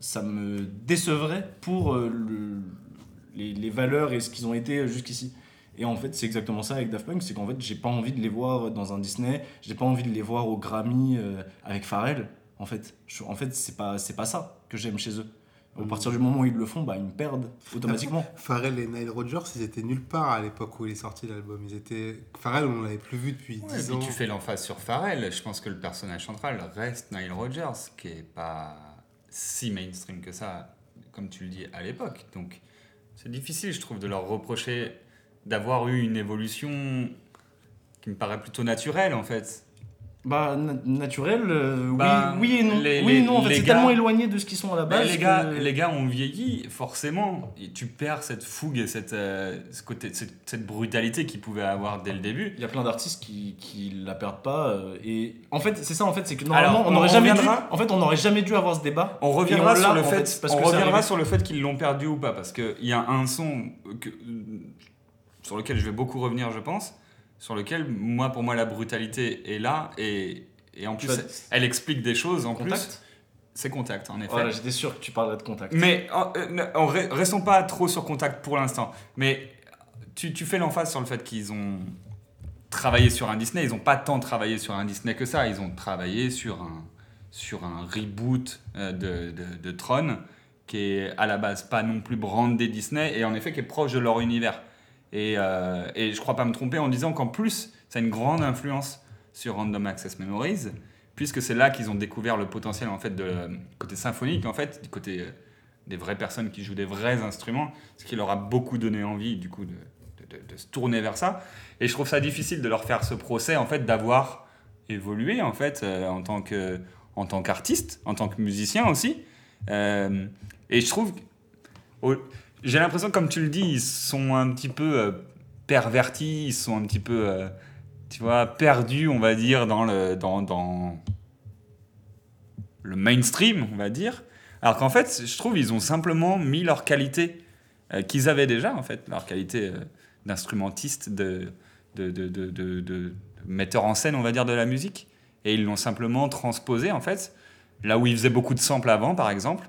ça me décevrait pour le- les, les valeurs et ce qu'ils ont été jusqu'ici. Et en fait, c'est exactement ça avec Daft Punk, c'est qu'en fait, j'ai pas envie de les voir dans un Disney, j'ai pas envie de les voir au Grammy euh, avec Pharrell. En fait, je- en fait, c'est pas c'est pas ça que j'aime chez eux. À partir du moment où ils le font, bah ils me perdent automatiquement. Pharrell et Nile Rodgers, ils étaient nulle part à l'époque où il est sorti l'album. Ils étaient... Pharrell, on l'avait plus vu depuis Ouais, 10 puis ans. tu fais l'emphase sur Pharrell. Je pense que le personnage central reste Nile Rodgers, qui est pas si mainstream que ça, comme tu le dis à l'époque. Donc c'est difficile, je trouve, de leur reprocher d'avoir eu une évolution qui me paraît plutôt naturelle en fait. Bah na- naturel, euh, Bah, oui, oui et non. les- oui et non, en fait, c'est tellement éloigné de ce qu'ils sont à la base. les, gars, les gars ont vieilli, forcément, et tu perds cette fougue et cette, euh, ce côté, cette, cette brutalité qu'ils pouvaient avoir dès le début. Il y a plein d'artistes qui, qui la perdent pas euh, et en fait c'est ça en fait c'est que normalement Alors, on n'aurait jamais dû en fait on jamais dû avoir ce débat On reviendra on sur le fait, fait, parce on que reviendra sur le fait qu'ils l'ont perdu ou pas parce qu'il y a un son que, sur lequel je vais beaucoup revenir, je pense, sur lequel moi pour moi la brutalité est là et, et en plus elle explique des choses en plus. contact? C'est contact en effet. voilà j'étais sûr que tu parlerais de contact Mais en- euh, en restons pas trop sur contact pour l'instant. Mais tu, tu fais l'emphase sur le fait qu'ils ont travaillé sur un Disney. Ils n'ont pas tant travaillé sur un Disney que ça. Ils ont travaillé sur un, sur un reboot euh, de, de, de Tron qui est à la base pas non plus brandé Disney et en effet qui est proche de leur univers. Et, euh, et je crois pas me tromper en disant qu'en plus, ça a une grande influence sur Random Access Memories, puisque c'est là qu'ils ont découvert le potentiel en fait de côté symphonique, en fait, du côté euh, des vraies personnes qui jouent des vrais instruments, ce qui leur a beaucoup donné envie du coup de, se tourner vers ça. Et je trouve ça difficile de leur faire ce procès en fait d'avoir évolué en fait euh, en tant que tant qu'artiste, en tant que musicien aussi. Euh, et je trouve j'ai l'impression, comme tu le dis, ils sont un petit peu euh, pervertis, ils sont un petit peu, euh, tu vois, perdus, on va dire, dans le, dans, dans le mainstream, on va dire. Alors qu'en fait, je trouve, ils ont simplement mis leur qualité euh, qu'ils avaient déjà, en fait, leur qualité d'instrumentiste, de, de, de, de, de- de metteur en scène, on va dire, de la musique. Et ils l'ont simplement transposé, en fait, là où ils faisaient beaucoup de samples avant, par exemple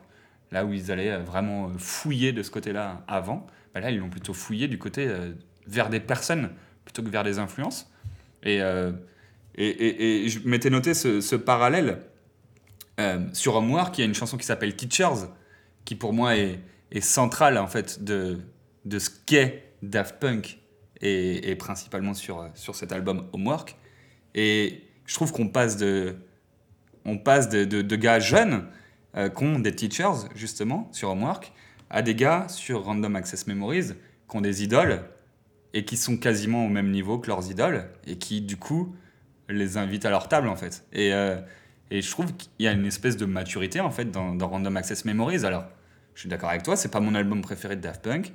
là où ils allaient euh, vraiment euh, fouiller de ce côté-là avant, bah là, ils l'ont plutôt fouillé du côté euh, vers des personnes plutôt que vers des influences. Et, et, et- je m'étais noté ce, ce parallèle sur Homework, il y a une chanson qui s'appelle Teachers, qui pour moi est, est centrale en fait de, de ce qu'est Daft Punk et, principalement sur, sur cet album Homework. Et je trouve qu'on passe de, on passe de- de gars jeunes euh, des teachers, justement, sur Homework, à des gars sur Random Access Memories qui ont des idoles et qui sont quasiment au même niveau que leurs idoles et qui, du coup, les invitent à leur table, en fait. Et, euh, et je trouve qu'il y a une espèce de maturité, en fait, dans, Random Access Memories. Alors, je suis d'accord avec toi, c'est pas mon album préféré de Daft Punk,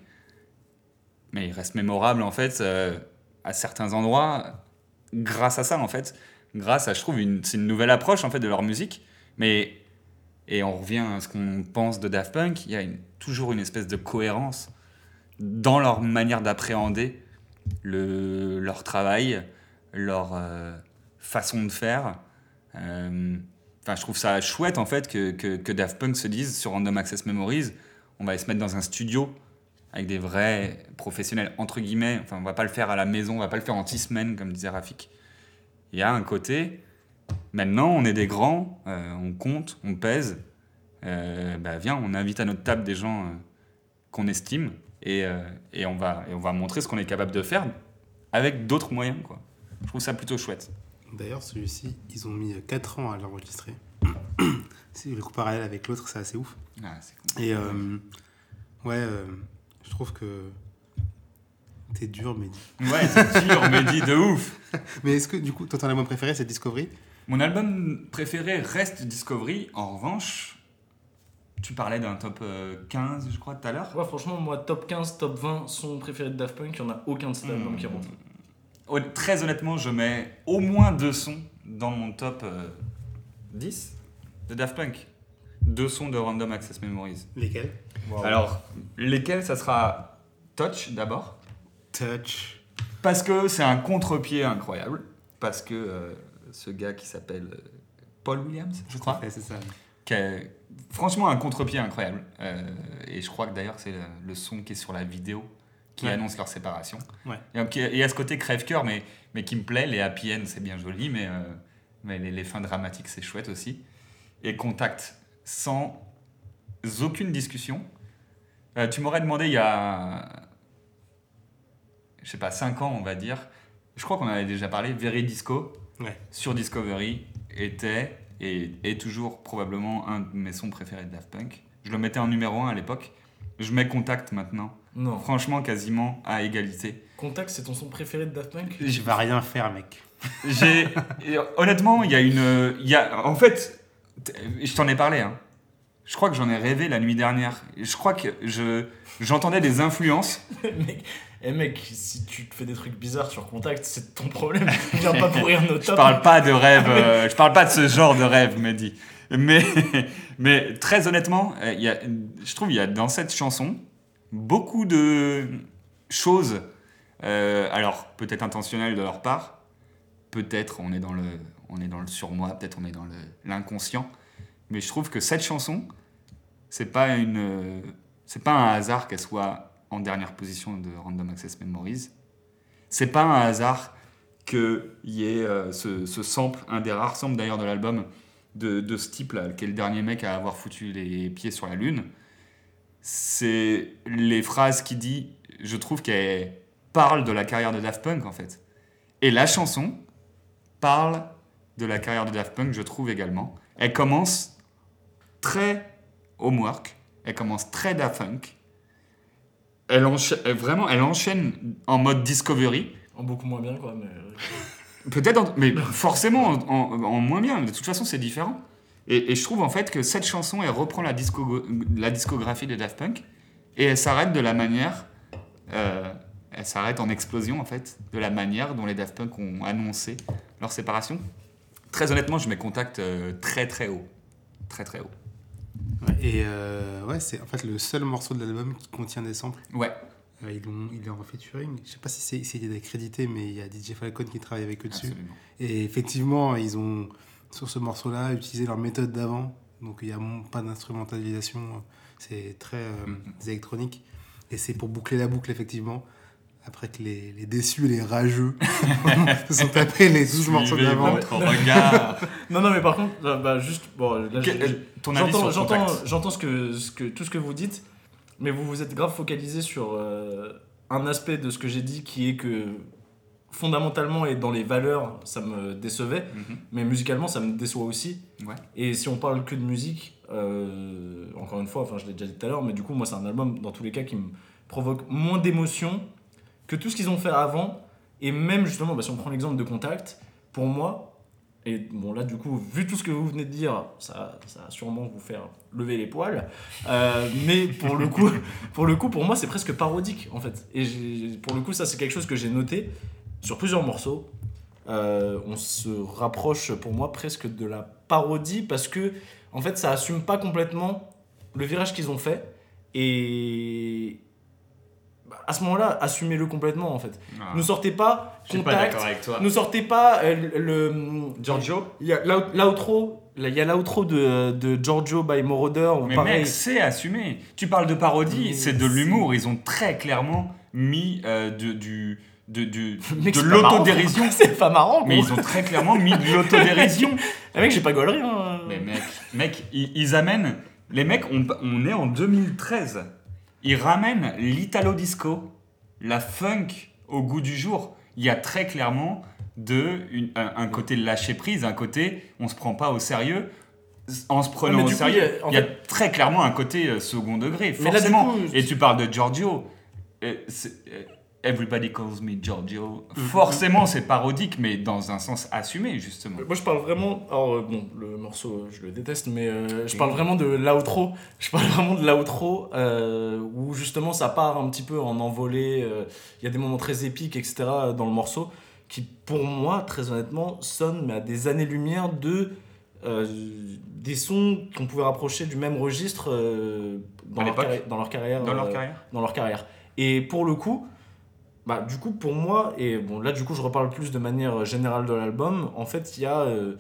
mais il reste mémorable, en fait, euh, à certains endroits, grâce à ça, en fait. Grâce à, je trouve, c'est une nouvelle approche, en fait, de leur musique. Mais, et on revient à ce qu'on pense de Daft Punk, il y a toujours une espèce de cohérence dans leur manière d'appréhender le, leur travail, leur euh, façon de faire. Euh, je trouve ça chouette en fait que, Daft Punk se dise sur Random Access Memories, on va se mettre dans un studio avec des vrais professionnels entre guillemets. Enfin, on va pas le faire à la maison, on va pas le faire en six semaines comme disait Rafik. Il y a un côté. Maintenant, on est des grands, euh, on compte, on pèse. Euh, bah viens, on invite à notre table des gens euh, qu'on estime et, et, on va, et on va montrer ce qu'on est capable de faire avec d'autres moyens. Quoi. Je trouve ça plutôt chouette. D'ailleurs, celui-ci, ils ont mis 4 ans à l'enregistrer. *clears throat* si le coup parallèle avec l'autre, c'est assez ouf. Ah, cool. Et ouais, je trouve que t'es dur, mais Ouais, c'est dur, dit de ouf. *laughs* Mais est-ce que du coup, toi, ton album préféré, c'est Discovery Mon album préféré reste Discovery. En revanche, tu parlais d'un top euh, 15, je crois, tout à l'heure. Ouais, franchement, moi, top 15, top 20, son préféré de Daft Punk, il n'y en a aucun de cet album qui rentre. Très honnêtement, je mets au moins deux sons dans mon top euh, 10 de Daft Punk. Deux sons de Random Access Memories. Lesquels? Alors, lesquels? Ça sera Touch d'abord Touch. Parce que c'est un contre-pied incroyable. Parce que euh, ce gars qui s'appelle euh, Paul Williams, je crois, c'est ça. qui a franchement un contre-pied incroyable. Euh, et je crois que d'ailleurs c'est le, le son qui est sur la vidéo qui Ouais. annonce leur séparation. Ouais. Et, a ce côté crève-cœur, mais, mais qui me plaît. Les happy end, c'est bien joli, mais, euh, mais les, les fins dramatiques, c'est chouette aussi. Et Contact, sans aucune discussion. Euh, tu m'aurais demandé il y a, je sais pas, 5 ans, on va dire. Je crois qu'on en avait déjà parlé. Very Disco Ouais. sur Discovery était et est toujours probablement un de mes sons préférés de Daft Punk. Je le mettais en numéro 1 à l'époque. Je mets Contact maintenant. Non. Franchement, quasiment à égalité. Contact, c'est ton son préféré de Daft Punk? Je vais rien faire, mec. J'ai *laughs* honnêtement, il y a une, il y a, en fait, je t'en ai parlé. Hein. Je crois que j'en ai rêvé la nuit dernière. Je crois que je j'entendais des influences. *laughs* mec, eh mec, si tu te fais des trucs bizarres sur Contact, c'est ton problème. *laughs* Viens pas pourrir nos Je tops. parle pas de rêve, euh, je parle pas de ce genre de rêve, Mehdi. Mais, *laughs* mais très honnêtement, euh, y a, je trouve il y a dans cette chanson beaucoup de choses, euh, alors peut-être intentionnelles de leur part, peut-être on est dans le, on est dans le surmoi, peut-être on est dans l'inconscient, mais je trouve que cette chanson, c'est pas une, euh, c'est pas un hasard qu'elle soit en dernière position de Random Access Memories. C'est pas un hasard qu'il y ait euh, ce, sample, un des rares samples d'ailleurs de l'album, de, de ce type-là, qui est le dernier mec à avoir foutu les pieds sur la Lune. C'est les phrases qu'il dit, je trouve qu'elle parle de la carrière de Daft Punk en fait. Et la chanson parle de la carrière de Daft Punk, je trouve également. Elle commence très homework, elle commence très Daft Punk. Elle enchaîne, vraiment, elle enchaîne en mode discovery. En beaucoup moins bien, quoi. Mais... euh, Peut-être, mais *laughs* forcément en, en- en moins bien. De toute façon, c'est différent. Et, et je trouve en fait que cette chanson, elle reprend la, disco, la discographie de Daft Punk et elle s'arrête de la manière, euh, elle s'arrête en explosion en fait, de la manière dont les Daft Punk ont annoncé leur séparation. Très honnêtement, je mets Contact euh, très très haut, très très haut. Ouais, et euh, ouais, c'est en fait le seul morceau de l'album qui contient des samples. Ouais, Euh, ils l'ont, il est en featuring. Je sais pas si c'est, si il est accrédité, mais il y a DJ Falcon qui travaille avec eux dessus. absolument. Et effectivement, ils ont, sur ce morceau-là, utilisé leur méthode d'avant. Donc il n'y a pas d'instrumentalisation. C'est très euh, électronique. Et c'est pour boucler la boucle, effectivement. Après que les, les déçus et les rageux *laughs* se sont tapés les 12 morceaux d'avant. regard. *laughs* Non, non, mais par contre, euh, bah, juste. Bon, avis J'entends, sur j'entends, ce que, ce que, tout ce que vous dites, mais vous vous êtes grave focalisé sur, euh, un aspect de ce que j'ai dit qui est que fondamentalement et dans les valeurs, ça me décevait, Mhm. mais musicalement, ça me déçoit aussi. Ouais. Et si on parle que de musique, euh, encore une fois, enfin je l'ai déjà dit tout à l'heure, mais du coup, moi, c'est un album dans tous les cas qui me provoque moins d'émotions que tout ce qu'ils ont fait avant. Et même justement, bah, si on prend l'exemple de Contact, pour moi, et bon là du coup, vu tout ce que vous venez de dire, ça, va sûrement vous faire lever les poils. Euh, mais pour le coup, *laughs* pour le coup, pour moi, c'est presque parodique en fait. Et pour le coup, ça c'est quelque chose que j'ai noté sur plusieurs morceaux. Euh, on se rapproche pour moi presque de la parodie parce que en fait, ça assume pas complètement le virage qu'ils ont fait et à ce moment-là, assumez-le complètement en fait. Ah. Ne sortez pas Je suis pas contact, d'accord avec toi. ne sortez pas euh, le, Giorgio il y a l'out- l'outro, il y a l'outro de, de Giorgio by Moroder Mais pareil. mec, c'est assumé. Tu parles de parodie, Mais c'est de l'humour. Ils ont très clairement mis euh, de, du, de, du, *laughs* Mec, de c'est pas marrant, l'autodérision. *laughs* C'est pas marrant, Mais gros. ils ont très clairement mis de l'autodérision. *laughs* Ah, mec, j'ai pas gaulerie. Hein. Mais mec, mec ils, ils amènent. Les mecs, on, on est en 2013. Ils ramènent l'italo disco, la funk au goût du jour. Il y a très clairement de, une- un, un côté lâcher prise, un côté on se prend pas au sérieux. En se prenant au coup, sérieux, il y a- il y très clairement un côté euh, second degré, là, forcément. Et tu parles de Giorgio. euh, Everybody calls me Giorgio. Mm. Forcément, c'est parodique, mais dans un sens assumé, justement. Moi, je parle vraiment. Alors, euh, bon, le morceau, euh, je le déteste, mais euh, je parle vraiment de l'outro. Je parle vraiment de l'outro euh, où justement ça part un petit peu en envolée. euh, Il y a des moments très épiques, etc. dans le morceau qui, pour moi, très honnêtement, sonnent mais à des années-lumière de. des sons qu'on pouvait rapprocher du même registre dans, leur dans carrière. Dans leur carrière dans leur carrière. Et pour le coup, bah, du coup, pour moi, et bon, là, du coup, je reparle plus de manière générale de l'album, en fait, il y a euh,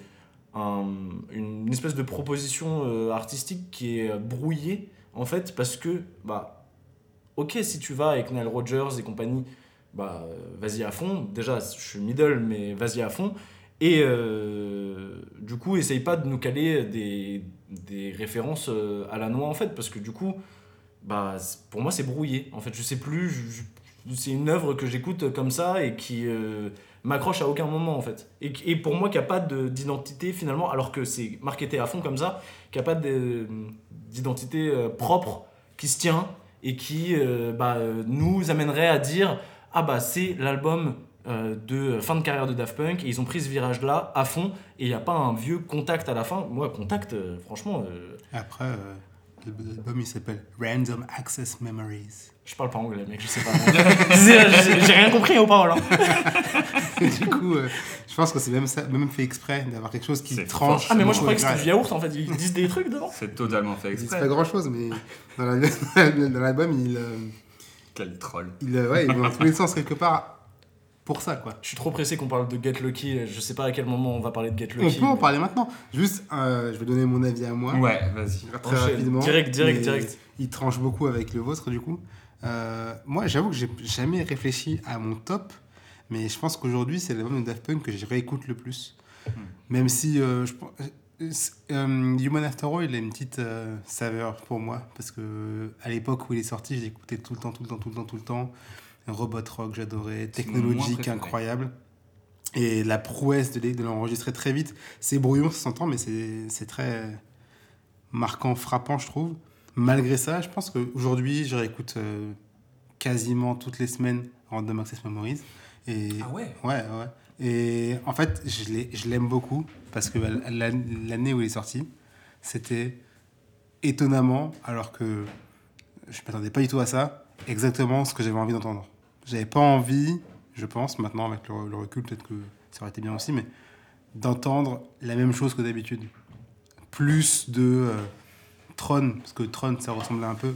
un- une espèce de proposition euh, artistique qui est brouillée, en fait, parce que, bah, ok, si tu vas avec Nile Rodgers et compagnie, bah, vas-y à fond. Déjà, je suis middle, mais vas-y à fond. Et euh, du coup, essaye pas de nous caler des, des références à la noix, en fait, parce que du coup, bah, pour moi, c'est brouillé. En fait, je sais plus. C'est une œuvre que j'écoute comme ça et qui euh, m'accroche à aucun moment, en fait. Et, pour moi, qui a pas de- d'identité finalement, alors que c'est marketé à fond comme ça, qui a pas de- d'identité euh, propre qui se tient et qui euh, bah, nous amènerait à dire ah bah c'est l'album de fin de carrière de Daft Punk et ils ont pris ce virage là à fond et il n'y a pas un vieux contact à la fin moi contact franchement Après, l'album il s'appelle Random Access Memories. je parle pas anglais mec je sais pas *laughs* J'ai- rien compris aux paroles *laughs* du coup, euh, je pense que c'est même, ça, même fait exprès d'avoir quelque chose qui C'est tranche. ah mais moi je croyais que c'était du yaourt en fait ils disent des trucs dedans C'est totalement fait Ils disent exprès. pas grand chose, mais dans la- *laughs* l'album, il, euh, Quel troll. il, euh, ouais, il va dans tous les sens quelque part pour ça, quoi. je suis trop pressé qu'on parle de Get Lucky je sais pas à quel moment on va parler de Get On Lucky peut en mais- parler maintenant. Juste, euh, je vais donner mon avis à moi. Ouais, vas-y. Très Enchaîne. rapidement. Direct, direct, direct. Il tranche beaucoup avec le vôtre, du coup. Euh, moi, j'avoue que j'ai jamais réfléchi à mon top, mais je pense qu'aujourd'hui, c'est l'album de Daft Punk que je réécoute le plus. Même si euh, je pense- euh, Human After All, il a une petite euh, saveur pour moi, parce que à l'époque où il est sorti, j'ai écouté tout le temps, tout le temps, tout le temps, tout le temps. Robot Rock, j'adorais. Technologique, incroyable. Et la prouesse de l'enregistrer très vite. C'est brouillon, ça s'entend, mais c'est très marquant, frappant, je trouve. Malgré ça, je pense qu'aujourd'hui, je réécoute euh, quasiment toutes les semaines Random Access Memories. Et Ah ouais? Ouais, ouais. Et en fait, je l'ai- je l'aime beaucoup parce que la- l'année où il est sorti, c'était étonnamment, alors que je ne m'attendais pas du tout à ça, exactement ce que j'avais envie d'entendre. J'avais pas envie, je pense, maintenant avec le, le recul, peut-être que ça aurait été bien aussi, mais d'entendre la même chose que d'habitude. Plus de euh, Tron, parce que Tron, ça ressemblait un peu,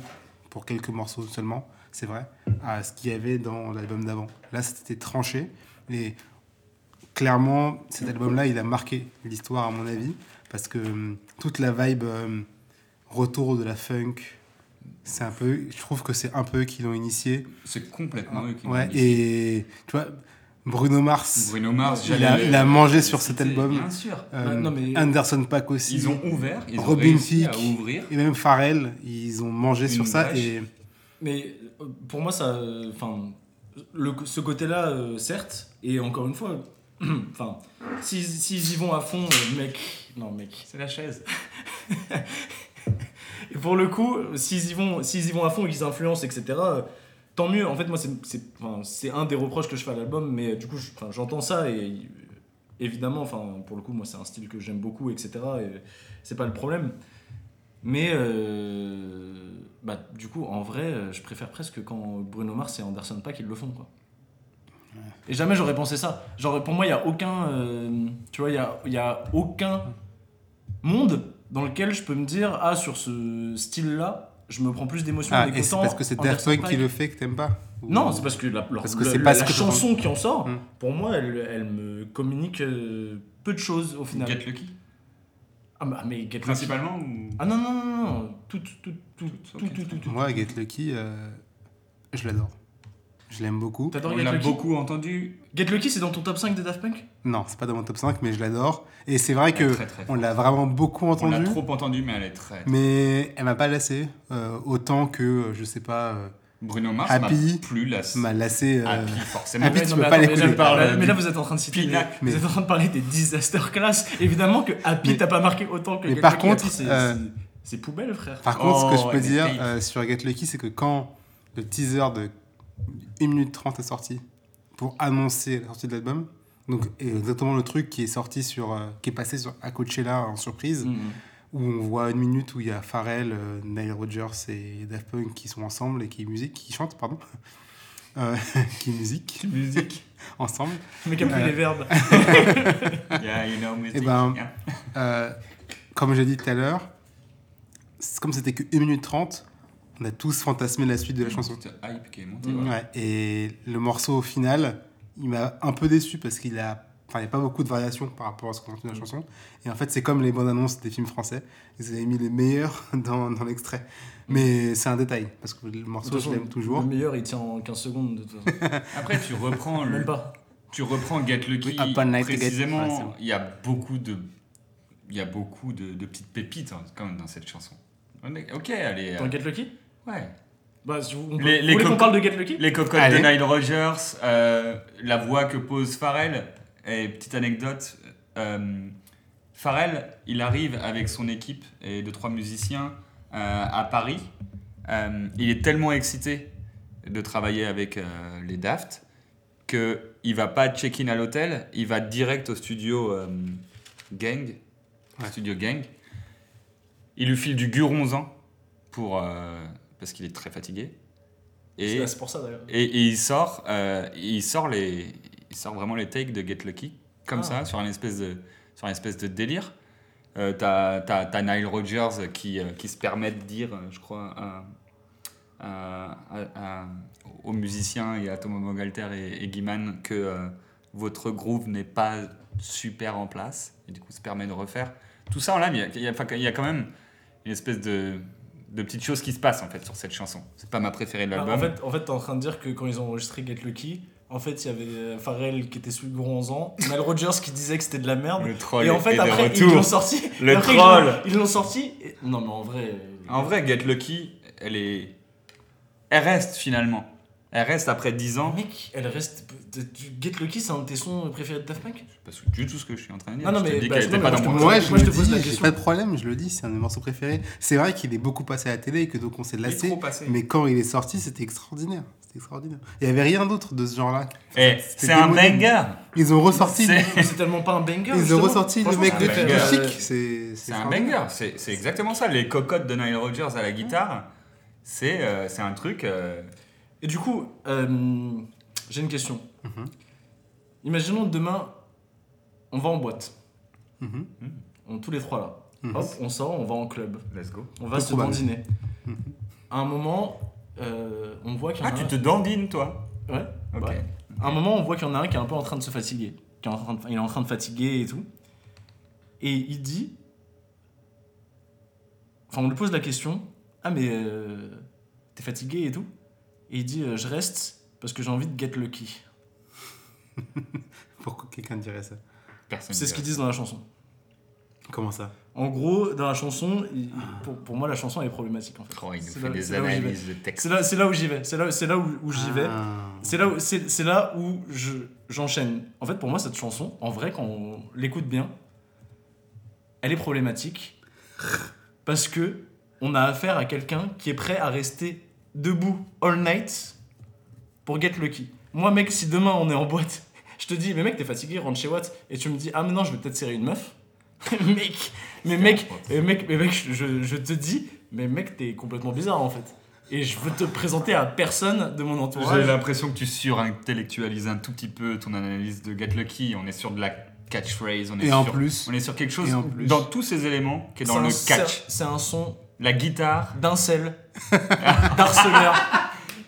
pour quelques morceaux seulement, c'est vrai, à ce qu'il y avait dans l'album d'avant. Là, c'était tranché, et clairement, cet album-là, il a marqué l'histoire, à mon avis, parce que hum, toute la vibe hum, retour de la funk, c'est un peu, je trouve que c'est un peu eux qui l'ont initié. C'est complètement eux qui l'ont Ouais, initié. et tu vois, Bruno Mars, Bruno Mars, il a, le- il a mangé sur cet album. Bien sûr. Euh, non, mais- Anderson Paak aussi. Ils ont ouvert, ils ont Robin à ouvrir. Et même Pharrell, ils ont mangé Une sur ça. Et Mais euh, pour moi, ça. euh, Enfin, le, ce côté-là, euh, certes, et encore une fois, *clears throat* enfin, s'ils s'ils y vont à fond, euh, mec. Non, mec. C'est la chaise. *laughs* Et pour le coup, s'ils y vont, s'ils y vont à fond qu'ils influencent, etc. Tant mieux. En fait, moi, c'est, enfin, un des reproches que je fais à l'album, mais du coup, j'entends ça et évidemment, enfin, pour le coup, moi, c'est un style que j'aime beaucoup, etc. Et c'est pas le problème. Mais euh, bah, du coup, en vrai, je préfère presque quand Bruno Mars et Anderson Paak ils le font, quoi. Et jamais j'aurais pensé ça. Genre, pour moi, il y a aucun, euh, tu vois, il y a, y a aucun monde dans lequel je peux me dire ah sur ce style-là, je me prends plus d'émotion Ah, en et c'est parce que c'est Daft Punk qui le fait que t'aimes pas Ou- Non, c'est parce que la, leur- Parce que c'est la- que chanson qui en sort, Hmm. pour moi, elle, elle me communique euh, peu de choses au final. Get Lucky Ah bah, mais Get Lucky- Principalement ou... Ah non non non non, non. tout tout tout tout Tout, tout ok, tout tout. tout. Moi, Get Lucky, euh, je l'adore. Je l'aime beaucoup. On l'a Lucky? beaucoup entendu. Get Lucky, c'est dans ton top 5 des Daft Punk Non, c'est pas dans mon top 5, mais je l'adore. Et c'est vrai Elle que très, très on l'a vraiment beaucoup On entendu. l'a trop entendu, mais elle est très. Mais elle m'a pas lassé. euh, autant que, euh, je sais pas, euh, Bruno Mars Happy m'a plus lassé. m'a lassé. euh, Happy, forcément. Happy, tu non, peux mais pas l'écouter. mais là- mais là, vous êtes en train de citer. Vous êtes en train de parler des disaster class. Évidemment que Happy t'as pas marqué autant que mais Get par Lucky. contre, c'est- euh, poubelle, frère. Par contre, ce que je Oh, peux dire euh, sur Get Lucky, c'est que quand le teaser de 1 minute 30 est sorti pour annoncer la sortie de l'album, donc et exactement le truc qui est sorti sur, euh, qui est passé sur, à Coachella en surprise, Mhm. où on voit une minute où il y a Pharrell, euh, Nile Rodgers et Daft Punk qui sont ensemble et qui musique, qui chantent, pardon, Euh, *laughs* qui musique Musique. *laughs* ensemble. A pris Euh, les verbes. *laughs* Yeah, you know, music. Eh ben, Yeah. Euh, comme j'ai dit tout à l'heure, comme c'était que 1 minute 30, on a tous fantasmé la suite de la chanson. C'est hype qui est monté. Mm. voilà. Ouais, et le morceau au final, il m'a un peu déçu parce qu'il a, enfin, il n'y a pas beaucoup de variations par rapport à ce qu'on entend dans la chanson. Et en fait, c'est comme les bandes annonces des films français. Ils avaient mis les meilleurs *laughs* dans, dans l'extrait. Mais c'est un détail parce que le morceau, façon, je l'aime toujours. Le meilleur, il tient en 15 secondes. De toute façon. *laughs* Après, tu reprends le. Même pas. Tu reprends Get Lucky. Oui, précisément, Ouais, il y a beaucoup de. Il y a beaucoup de, de petites pépites hein, quand même dans cette chanson. Ok, allez. Dans euh, Get Lucky? Ouais. Bah, si vous, on peut- Les- vous les voulez qu'on coco- parle de Get Lucky? Les cocottes Allez. de Nile Rogers, euh, la voix que pose Pharrell. Et petite anecdote, euh, Pharrell, il arrive avec son équipe et deux trois musiciens euh, à Paris. Euh, il est tellement excité de travailler avec euh, les Daft que il va pas check-in à l'hôtel, il va direct au studio euh, Gang, Ouais. studio Gang. Il lui file du guronzan pour euh, parce qu'il est très fatigué. Et C'est pour ça d'ailleurs. et, et il sort, euh, il sort les, il sort vraiment les takes de Get Lucky comme Ah. ça sur un espèce de, sur un espèce de délire. Euh, t'as, t'as, t'as Nile Rodgers qui, euh, qui se permet de dire, euh, je crois, à- à- aux musiciens et à Thomas Mogalter et, et Guiman que euh, votre groove n'est pas super en place et du coup se permet de refaire. Tout ça en live, y a- il y a quand même une espèce de, de petites choses qui se passent en fait sur cette chanson. C'est pas ma préférée de Bah, l'album. en fait, en fait t'es en train de dire que quand ils ont enregistré Get Lucky, en fait, il y avait euh, Pharrell qui était sous le bronzant, Nile Rodgers qui disait que c'était de la merde. Le troll Et en fait, après, ils l'ont sorti. Le après, troll. Ils l'ont sorti. et- Non, mais en vrai. euh, En vrai, Get Lucky, elle est. Elle reste finalement. Elle reste après 10 ans. Mec, elle reste. Get Lucky, c'est un de tes sons préférés de Daft Punk? C'est pas du tout ce que je suis en train de dire. Non, non, je mais- dis bah, qu'elle non, était mais pas moi, dans je mon. Moi, je moi, je te pose la dis, question. pas de problème, je le dis, c'est un de mes morceaux préférés. C'est vrai qu'il est beaucoup passé à la télé et que donc on s'est lassé. trop passé. Mais quand il est sorti, c'était extraordinaire. C'était extraordinaire. Il y avait rien d'autre de ce genre-là. Eh, c'est un banger. Ils ont ressorti. C'est- tellement pas un banger. Ils ont ressorti le mec de chic. C'est un banger. C'est exactement ça. Les cocottes de Nile Rodgers à la guitare, c'est euh, c'est un truc. Et du coup, euh, j'ai une question. Mhm. Imaginons demain, on va en boîte. Mhm. On, tous les trois là. Mhm. Hop, on sort, on va en club. Let's go. On va se probable. dandiner. Mhm. À un moment, euh, on voit qu'il y en Ah, a tu un... te dandines, toi Ouais. Ok. Ouais. À un moment, on voit qu'il y en a un qui est un peu en train de se fatiguer. Qui est en train de- Il est en train de fatiguer et tout. Et il dit... Enfin, on lui pose la question. Ah, mais euh, t'es fatigué et tout? Et il dit, euh, je reste parce que j'ai envie de get lucky. *laughs* Pourquoi quelqu'un dirait ça Personne C'est ce qu'ils disent dans la chanson. Comment ça En gros, dans la chanson, il- pour, pour moi, la chanson est problématique en fait. Oh, il nous C'est fait là- des c'est là où j'y vais. analyses de texte. C'est là, c'est là où j'y vais. C'est là, c'est là où, où j'y vais. Ah. C'est là où, c'est, c'est là où je, j'enchaîne. En fait, pour moi, cette chanson, en vrai, quand on l'écoute bien, elle est problématique parce que on a affaire à quelqu'un qui est prêt à rester debout all night pour get lucky. Moi, mec, si demain on est en boîte, *laughs* je te dis, mais mec, t'es fatigué, rentre chez Watt, et tu me dis, ah, mais non, je vais peut-être serrer une meuf. *laughs* mec, mais mec, mais mec, mais mec, je, je te dis, mais mec, t'es complètement bizarre en fait. Et je veux te présenter à personne de mon entourage. J'ai l'impression que tu surintellectualises un tout petit peu ton analyse de Get Lucky. On est sur de la catchphrase, on est, Et en sur, plus, on est sur quelque chose Et en plus. dans tous ces éléments qui est dans le un- catch. C'est un son La guitare. d'incel, *laughs* d'harceleur.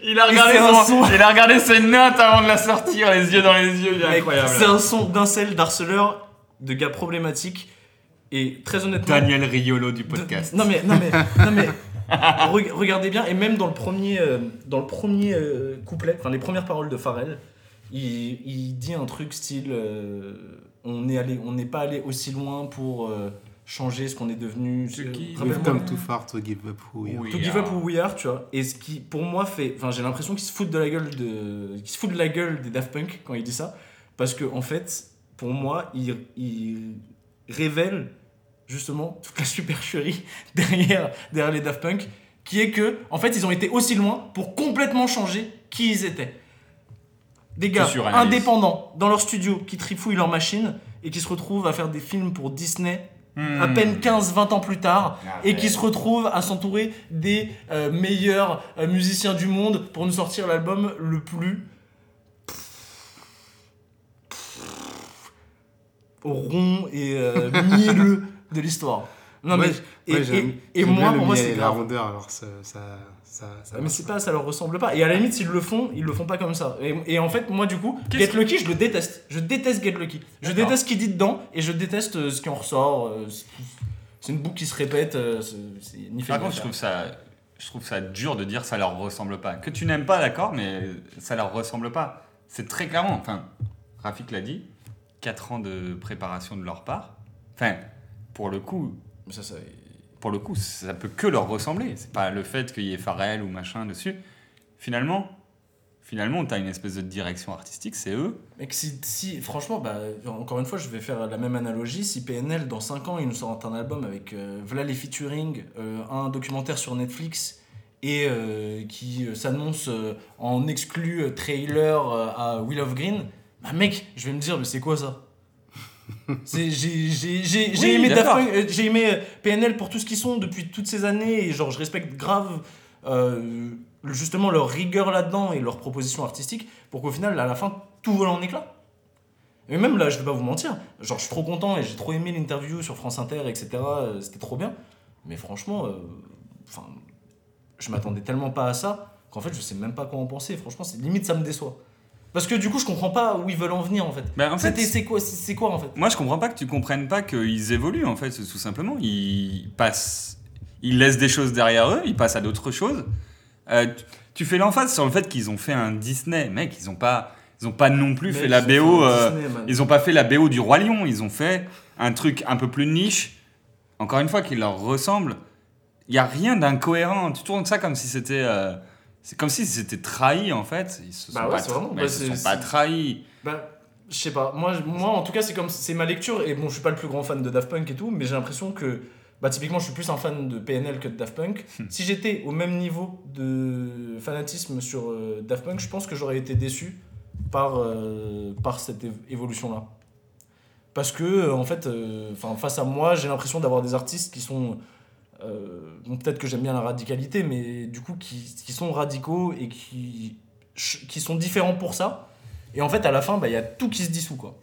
Il a, regardé son- il a regardé ses notes avant de la sortir, les yeux dans les yeux, il est incroyable. C'est un son d'incel, d'harceleur, de gars problématiques. Et très honnêtement. Daniel Riolo du de- podcast. non mais, non mais, non mais. reg- regardez bien, et même dans le premier, euh, dans le premier euh, couplet, enfin les premières paroles de Pharrell, il, il dit un truc style euh, on est allé, on n'est pas allé aussi loin pour euh, changer ce qu'on est devenu. Ce qui- come too far to give up who we are. To give up who we are, tu vois. Et ce qui, pour moi, fait. Enfin, j'ai l'impression qu'il se fout de la gueule de. qu'il se fout de la gueule des Daft Punk quand il dit ça. Parce que, en fait, pour moi, il, il révèle justement toute la supercherie *laughs* derrière, derrière les Daft Punk. Qui est que, en fait, ils ont été aussi loin pour complètement changer qui ils étaient. Des gars indépendants dans leur studio qui trifouillent leur machine et qui se retrouvent à faire des films pour Disney Hmm. à peine 15-20 ans plus tard Ah, et qui se retrouve à s'entourer des euh, meilleurs euh, musiciens du monde pour nous sortir l'album le plus rond et euh, mielleux de l'histoire. Non Moi, mais et, moi, et- et pour moi c'est et la grave. rondeur, alors ça, ça, ça, ça mais c'est pas ça leur ressemble pas et à la limite s'ils le font ils le font pas comme ça et, et en fait moi du coup Get Lucky je le déteste je déteste Get Lucky je déteste ce qu'il dit dedans et je déteste euh, ce qui en ressort euh, c'est- une boucle qui se répète euh, c'est ni Par contre, je trouve ça, je trouve ça dur de dire ça leur ressemble pas. Que tu n'aimes pas, d'accord, mais ça leur ressemble pas. C'est très clairement. Enfin, Rafik l'a dit. 4 ans de préparation de leur part. Enfin, pour le coup, Mais ça, ça- pour le coup, ça peut que leur ressembler. C'est pas le fait qu'il y ait Pharrell ou machin dessus. Finalement, finalement, t'as une espèce de direction artistique, c'est eux. Mec, si, si- franchement, bah, encore une fois, je vais faire la même analogie. Si PNL, dans 5 ans, ils nous sortent un album avec euh, voilà les featuring, euh, un documentaire sur Netflix et euh, qui euh, s'annonce euh, en exclu euh, trailer euh, à Will of Green, bah mec, je vais me dire, mais c'est quoi ça? J'ai j'ai- Oui, aimé, euh, j'ai aimé euh, PNL pour tout ce qu'ils sont depuis toutes ces années et genre je respecte grave euh, justement leur rigueur là-dedans et leur proposition artistique pour qu'au final à la fin tout vole en éclats. Et même là, je vais pas vous mentir, genre je suis trop content et j'ai trop aimé l'interview sur France Inter, etc. euh, C'était trop bien. Mais franchement, euh, enfin, je m'attendais tellement pas à ça qu'en fait je sais même pas quoi en penser. Franchement, limite ça me déçoit. Parce que du coup, je comprends pas où ils veulent en venir en fait. Ben, en fait, c'est quoi, c'est quoi en fait? Moi, je comprends pas que tu comprennes pas qu'ils évoluent, en fait, tout simplement. Ils passent. Ils laissent des choses derrière eux, ils passent à d'autres choses. Euh, tu- fais l'emphase sur le fait qu'ils ont fait un Disney. Mec, ils ont pas, ils ont pas non plus fait la BO. euh, Disney, ils ont pas fait la BO du Roi Lion. Ils ont fait un truc un peu plus niche. Encore une fois, qui leur ressemble. Il y a rien d'incohérent. Tu tournes ça comme si c'était. euh, c'est comme si c'était trahi, en fait. Ils se Bah sont ouais, pas, vraiment- bah, ils se sont pas trahis. Bah, je sais pas. Moi, moi, en tout cas, c'est comme c'est ma lecture. Et bon, je suis pas le plus grand fan de Daft Punk et tout, mais j'ai l'impression que, bah, typiquement, je suis plus un fan de PNL que de Daft Punk. si j'étais au même niveau de fanatisme sur euh, Daft Punk, je pense que j'aurais été déçu par, euh, par cette év- évolution-là. Parce que, en fait, euh, face à moi, j'ai l'impression d'avoir des artistes qui sont. Euh, peut-être que j'aime bien la radicalité, mais du coup, qui, qui sont radicaux et qui, qui sont différents pour ça. Et en fait, à la fin, bah, il y a tout qui se dissout, quoi.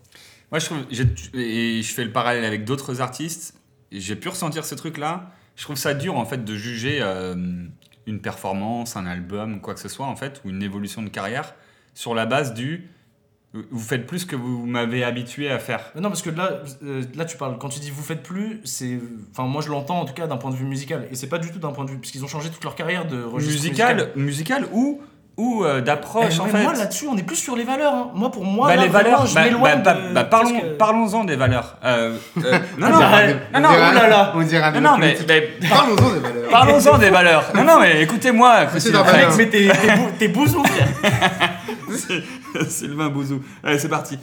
Moi, je trouve, et je fais le parallèle avec d'autres artistes, j'ai pu ressentir ce truc-là. Je trouve ça dur, en fait, de juger euh, une performance, un album, quoi que ce soit, en fait, ou une évolution de carrière, sur la base du vous faites plus que vous m'avez habitué à faire. Non, parce que là, euh, là, tu parles, quand tu dis vous faites plus, c'est. Enfin, moi, je l'entends en tout cas d'un point de vue musical. Et c'est pas du tout d'un point de vue. Puisqu'ils ont changé toute leur carrière de registre Musical, musical ou ou euh, d'approche Eh, en mais fait. Moi là-dessus, on est plus sur les valeurs. hein. Moi pour moi, Bah, là, les valeurs, je bah, m'éloigne bah, de- bah, parlons, parce que- parlons-en des valeurs. Euh, euh, *laughs* non, On non, non, on non, oh là là. On dirait non, non, mais, mais *laughs* Parlons-en des valeurs. parlons-en des valeurs. Non, non, mais écoutez-moi, Darmanin. Frey. Mec, mais t'es t'es bou- t'es bousou, frère. *laughs* *laughs* Sylvain Bouzou. Allez, c'est parti.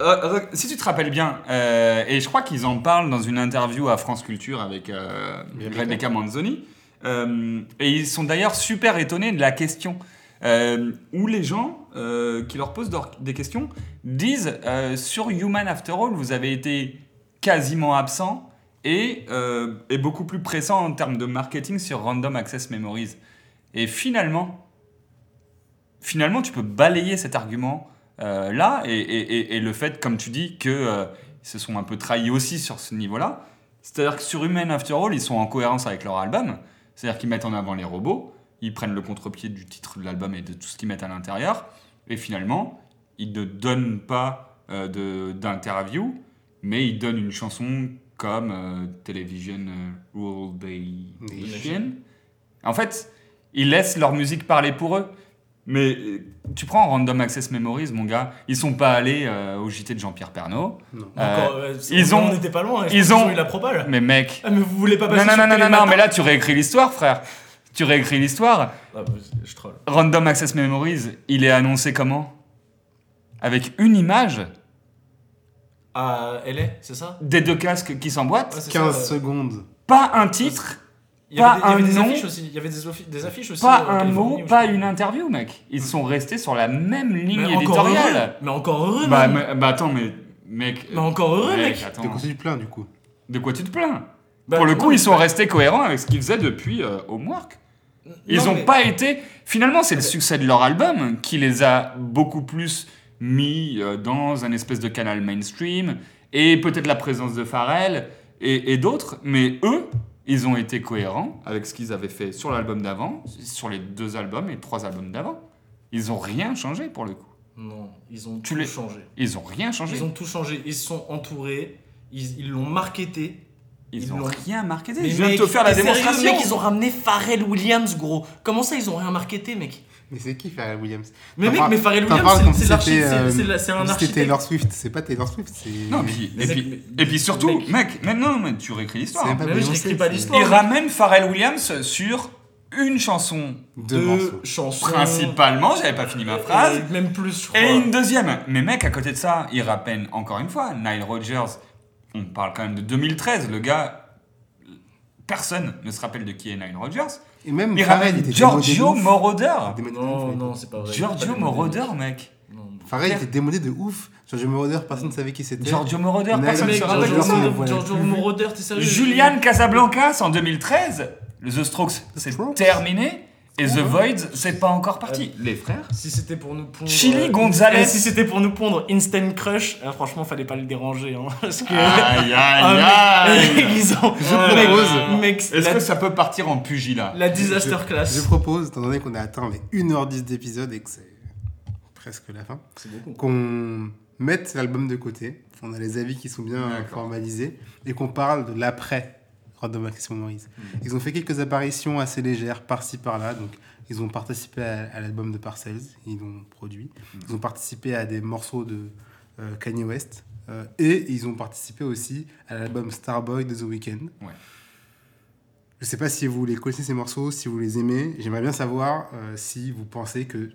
Euh, si tu te rappelles bien, euh, et je crois qu'ils en parlent dans une interview à France Culture avec euh, Rebecca. Manzoni, euh, et ils sont d'ailleurs super étonnés de la question, où les gens qui leur posent des questions disent sur Human After All, vous avez été quasiment absent et, et beaucoup plus pressant en termes de marketing sur Random Access Memories. Et finalement, finalement, tu peux balayer cet argument euh, là et, et- et- et le fait, comme tu dis, que euh, ils se sont un peu trahis aussi sur ce niveau-là. C'est-à-dire que sur Human After All, ils sont en cohérence avec leur album. C'est-à-dire qu'ils mettent en avant les robots, ils prennent le contre-pied du titre de l'album et de tout ce qu'ils mettent à l'intérieur. Et finalement, ils ne donnent pas euh, d'interview, mais ils donnent une chanson comme euh, Television euh, World Nation. En fait, ils laissent leur musique parler pour eux. Mais euh, tu prends Random Access Memories, mon gars, ils sont pas allés euh, au JT de Jean-Pierre Pernaut. Non. Euh, Encore, euh, ils ont- On n'était pas loin. ils pense qu'ils ont- eu la propale. Mais mec, Ah, mais vous voulez pas non, passer non, non, non, non, Télématin mais là tu réécris l'histoire, frère. Tu réécris l'histoire. Ah, bah, je troll. Random Access Memories, il est annoncé comment? Avec une image? Ah, elle est, c'est ça? Des deux casques qui s'emboîtent, Ouais, c'est 15 ça, euh, secondes. pas un titre, Il y avait, pas des, il y avait un des nom, affiches aussi. Il y avait des, affiches aussi. pas euh, un mot, pas une interview, mec. Ils sont restés sur la même ligne Mais encore heureux. éditoriale. Mais encore heureux, Bah, mais- bah attends, mais mec. Mais encore heureux, mec. attends. De quoi tu te plains du coup? De quoi tu te plains? Bah, Pour le coup, ils sont restés cohérents avec ce qu'ils faisaient depuis euh, Homework. Ils Non, n'ont mais- pas été. Finalement, c'est le succès de leur album qui les a beaucoup plus mis euh, dans un espèce de canal mainstream et peut-être la présence de Pharrell et, et d'autres. Mais eux, ils ont été cohérents avec ce qu'ils avaient fait sur l'album d'avant, sur les deux albums et trois albums d'avant. Ils ont rien changé pour le coup. Non, ils ont Tu tout changé. Ils ont rien changé. Ils ont tout changé. Ils se sont entourés. Ils l'ont marketé. Ils ils ont rien marketé. Mais Je viens de te faire la démonstration. mec, ils ont ramené Pharrell Williams, gros. Comment ça, ils ont rien marketé, mec? *laughs* Mais c'est qui Pharrell Williams Mais mec, mais Pharrell Williams, c'est- l'archi- c'est- euh, c'est la- c'est un si C'était. Taylor Swift, c'est pas Taylor Swift, c'est. Non, puis, Mais et, c'est- puis, mais- et puis surtout, mec. mec, maintenant, mais tu réécris l'histoire. C'est pas Mais oui, je n'écris pas c'est- l'histoire. Il ramène Pharrell Williams sur une chanson. Deux Deux chansons. Principalement, j'avais pas fini ma phrase. Et même plus, je crois. Et une deuxième. Mais mec, à côté de ça, il rappelle encore une fois Nile Rodgers. On parle quand même de 2013. Le gars, personne ne se rappelle de qui est Nile Rodgers. Et même Il Pharrell, ramène était Giorgio démodé de ouf. Moroder. Démodé de ouf, Non, ouais. non, c'est pas vrai. Giorgio Pas Moroder, mec. Non. Était démodé de ouf. Giorgio Moroder, personne ne savait qui c'était. Giorgio Moroder, Mais personne ne mec, se Giorgio rappelle de Giorgio ça. Moroder. Moroder, voilà. Giorgio Moroder, t'es sérieux Julian Casablancas en 2013. Le The Strokes, c'est Strokes. terminé. Et The. Void, c'est pas encore parti. Les frères? Si c'était pour nous pondre. Chili euh, Gonzalez. Si c'était pour nous pondre Instant Crush, euh, franchement, fallait pas le déranger. Hein, *laughs* parce que. Aïe, *laughs* Ah, aïe, aïe. *laughs* ils ont. Je propose. mec, Est-ce la, que ça peut partir en pugilat? la disaster Je class. propose, étant donné qu'on a atteint les 1h10 d'épisode et que c'est presque la fin, C'est beaucoup. qu'on mette l'album de côté. On a les avis qui sont bien formalisés et qu'on parle de l'après Random Access Memories. Ils ont fait quelques apparitions assez légères par-ci par-là. Donc, ils ont participé à, à l'album de Parcells, ils l'ont produit. Ils ont participé à des morceaux de euh, Kanye West. euh, et ils ont participé aussi à l'album Starboy de The Weeknd. Ouais. Je sais pas si vous les connaissez ces morceaux, si vous les aimez. J'aimerais bien savoir euh, si vous pensez que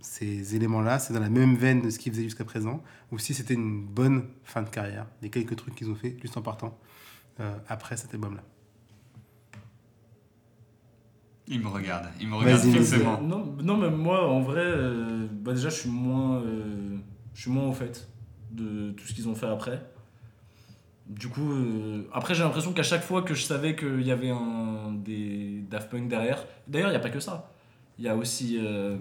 ces éléments-là, c'est dans la même veine de ce qu'ils faisaient jusqu'à présent, ou si c'était une bonne fin de carrière, des quelques trucs qu'ils ont fait juste en partant après cet album-là. Il me regarde, il me regarde fixement. Non, non, mais moi, en vrai, euh, bah déjà, je suis moins, euh, je suis moins au fait de tout ce qu'ils ont fait après. Du coup, euh, après, j'ai l'impression qu'à chaque fois que je savais qu'il y avait un, des Daft Punk derrière, d'ailleurs, il n'y a pas que ça. Il y a aussi euh,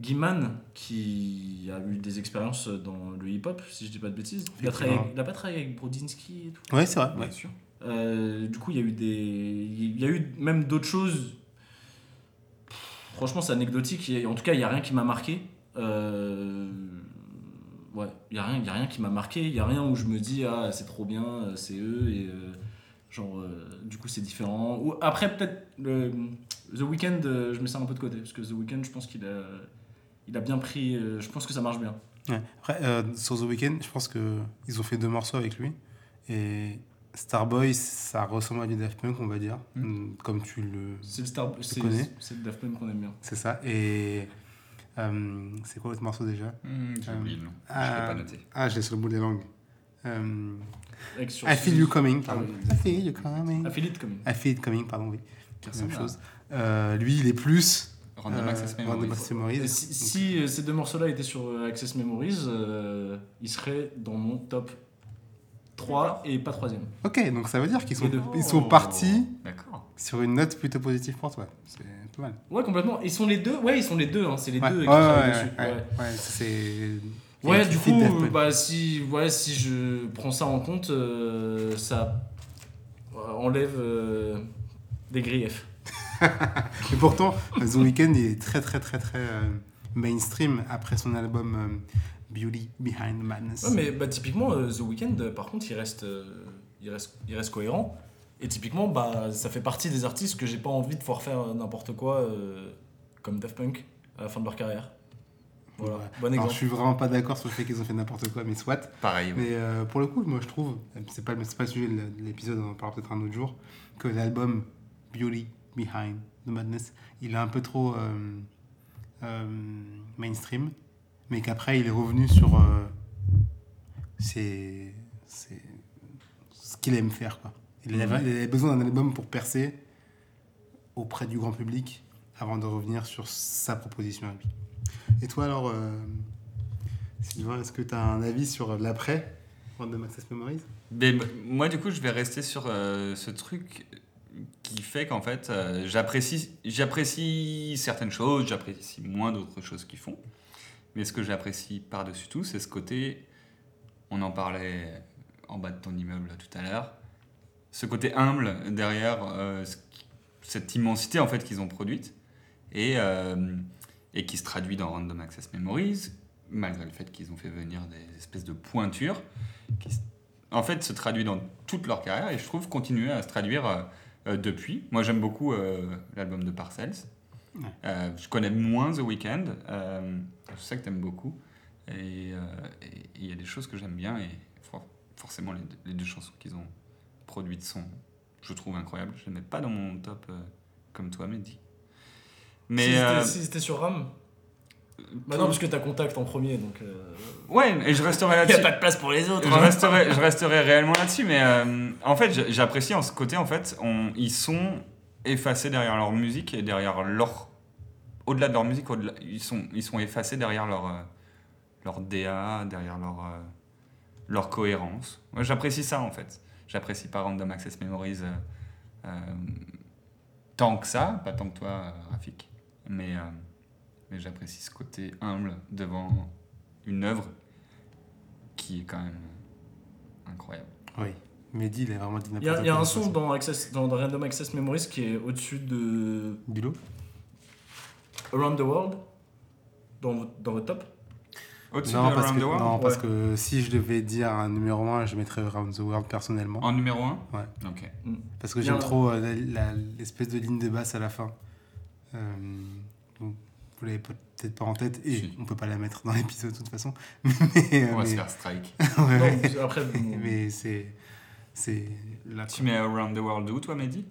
Guiman qui a eu des expériences dans le hip-hop, si je dis pas de bêtises. Il a, travaillé- il a pas travaillé avec Brodinski et tout. Ouais, c'est vrai. Bien sûr. Euh, du coup, il y a eu des, il y a eu même d'autres choses. Franchement, c'est anecdotique. En tout cas, il y a rien qui m'a marqué. Euh, Ouais, il y a rien, il y a rien qui m'a marqué. Il y a rien où je me dis ah c'est trop bien, euh, c'est eux et euh, genre du coup c'est différent. Ou après peut-être le, The Weeknd, je mets ça un peu de côté, parce que The Weeknd, je pense qu'il a, il a bien pris. euh, je pense que ça marche bien. Ouais. Après, euh, sur The Weeknd, je pense qu'ils ont fait deux morceaux avec lui. Et Starboy, ça ressemble à du Daft Punk, on va dire. Mm. Comme tu le. C'est le Star, c'est, connais c'est le Daft Punk qu'on aime bien. C'est ça. Et. euh, c'est quoi l'autre morceau déjà? Hmm, J'ai Euh, oublié le nom. Je ah, l'ai pas noté. Ah, j'ai sur le bout des langues. Euh, I feel you coming, pardon. Ah I feel you coming. Affiliate comme. I feel it coming, pardon, oui. Personne chose. Euh, lui, il est plus. Random euh, Access Random Memories. Access Memories. Et Si, si, euh, ces deux morceaux-là étaient sur euh, Access Memories, euh, ils seraient dans mon top 3 et pas troisième. Ok, donc ça veut dire qu'ils sont, ils sont partis sur une note plutôt positive pour toi. C'est pas mal. Ouais, complètement. Ils sont les deux. Ouais, ils sont les deux. Hein. C'est les Ouais, deux ouais, qui ouais, travaillent ouais, dessus. ouais, Ouais. ouais, c'est. Ouais, c'est du coup, bah, si, ouais, si je prends ça en compte, euh, ça enlève euh, des griefs. *laughs* Et pourtant, The Weeknd est très très très très euh, mainstream après son album euh, Beauty Behind the Madness. Ouais, mais bah, typiquement, euh, The Weeknd, par contre, il reste, euh, il, reste, il reste cohérent. Et typiquement, bah, ça fait partie des artistes que j'ai pas envie de voir faire n'importe quoi euh, comme Daft Punk à la fin de leur carrière. Voilà, Ouais. bon Alors, exemple. je suis vraiment pas d'accord sur le fait qu'ils ont fait n'importe quoi, mais soit. Pareil. ouais. Mais euh, pour le coup, moi je trouve, c'est pas, c'est pas le sujet de l'épisode, on en parlera peut-être un autre jour, que l'album Beauty Behind the Madness, il est un peu trop euh, euh, mainstream, mais qu'après il est revenu sur euh, ses- ses- ce qu'il aime faire. Quoi. Il, avait, il avait besoin d'un album pour percer auprès du grand public avant de revenir sur sa proposition à lui. Et toi alors, euh, Sylvain, est-ce que tu as un avis sur l'après Random Access Memories? Mais m- moi, du coup, je vais rester sur euh, ce truc qui fait qu'en fait, euh, j'apprécie, j'apprécie certaines choses, j'apprécie moins d'autres choses qu'ils font. Mais ce que j'apprécie par-dessus tout, c'est ce côté, on en parlait en bas de ton immeuble tout à l'heure, ce côté humble derrière euh, cette immensité en fait qu'ils ont produite et, euh, et qui se traduit dans Random Access Memories, malgré le fait qu'ils ont fait venir des espèces de pointures qui en fait se traduit dans toute leur carrière et je trouve continuer à se traduire depuis. Moi j'aime beaucoup euh, l'album de Parcells. Ouais. Euh, je connais moins The Weeknd. euh, je sais que tu aimes beaucoup. Et euh, il y a des choses que j'aime bien et for- forcément les deux, les deux chansons qu'ils ont produites sont, je trouve, incroyables. Je ne les mets pas dans mon top euh, comme toi, Mehdi. Mais si c'était euh, si c'était sur RAM Bah non, parce que t'as contact en premier, donc. euh, ouais, et je resterai *laughs* Il là-dessus. a pas de place pour les autres. je hein. resterai, je *laughs* resterai réellement là-dessus, mais euh, en fait, j'apprécie en ce côté, en fait, on, ils sont effacés derrière leur musique et derrière leur. Au-delà de leur musique, ils, sont, ils sont effacés derrière leur, euh, leur DA, derrière leur, leur cohérence. Moi, j'apprécie ça, en fait. J'apprécie pas Random Access Memories tant que ça, pas tant que toi, Rafik, mais, mais j'apprécie ce côté humble devant une œuvre qui est quand même incroyable. Oui. Mehdi, il a vraiment dit Il n'importe y quoi. a, il y a un son dans, Access, dans, dans Random Access Memories qui est au-dessus de Du lot Around the World dans, votre- dans votre top. Au-dessus non, de parce Around que, the World non, parce Ouais. que si je devais dire un numéro 1, je mettrais Around the World personnellement. En numéro 1 Ouais. Ok. Parce que j'aime trop euh, la- la- l'espèce de ligne de basse à la fin. Euh, vous l'avez peut-être pas en tête et Si. on peut pas la mettre dans l'épisode de toute façon. *laughs* mais, On va mais- se faire strike. *laughs* ouais, Non, après, vous- *laughs* mais c'est c'est là. tu mets Around the World où, toi, Mehdi?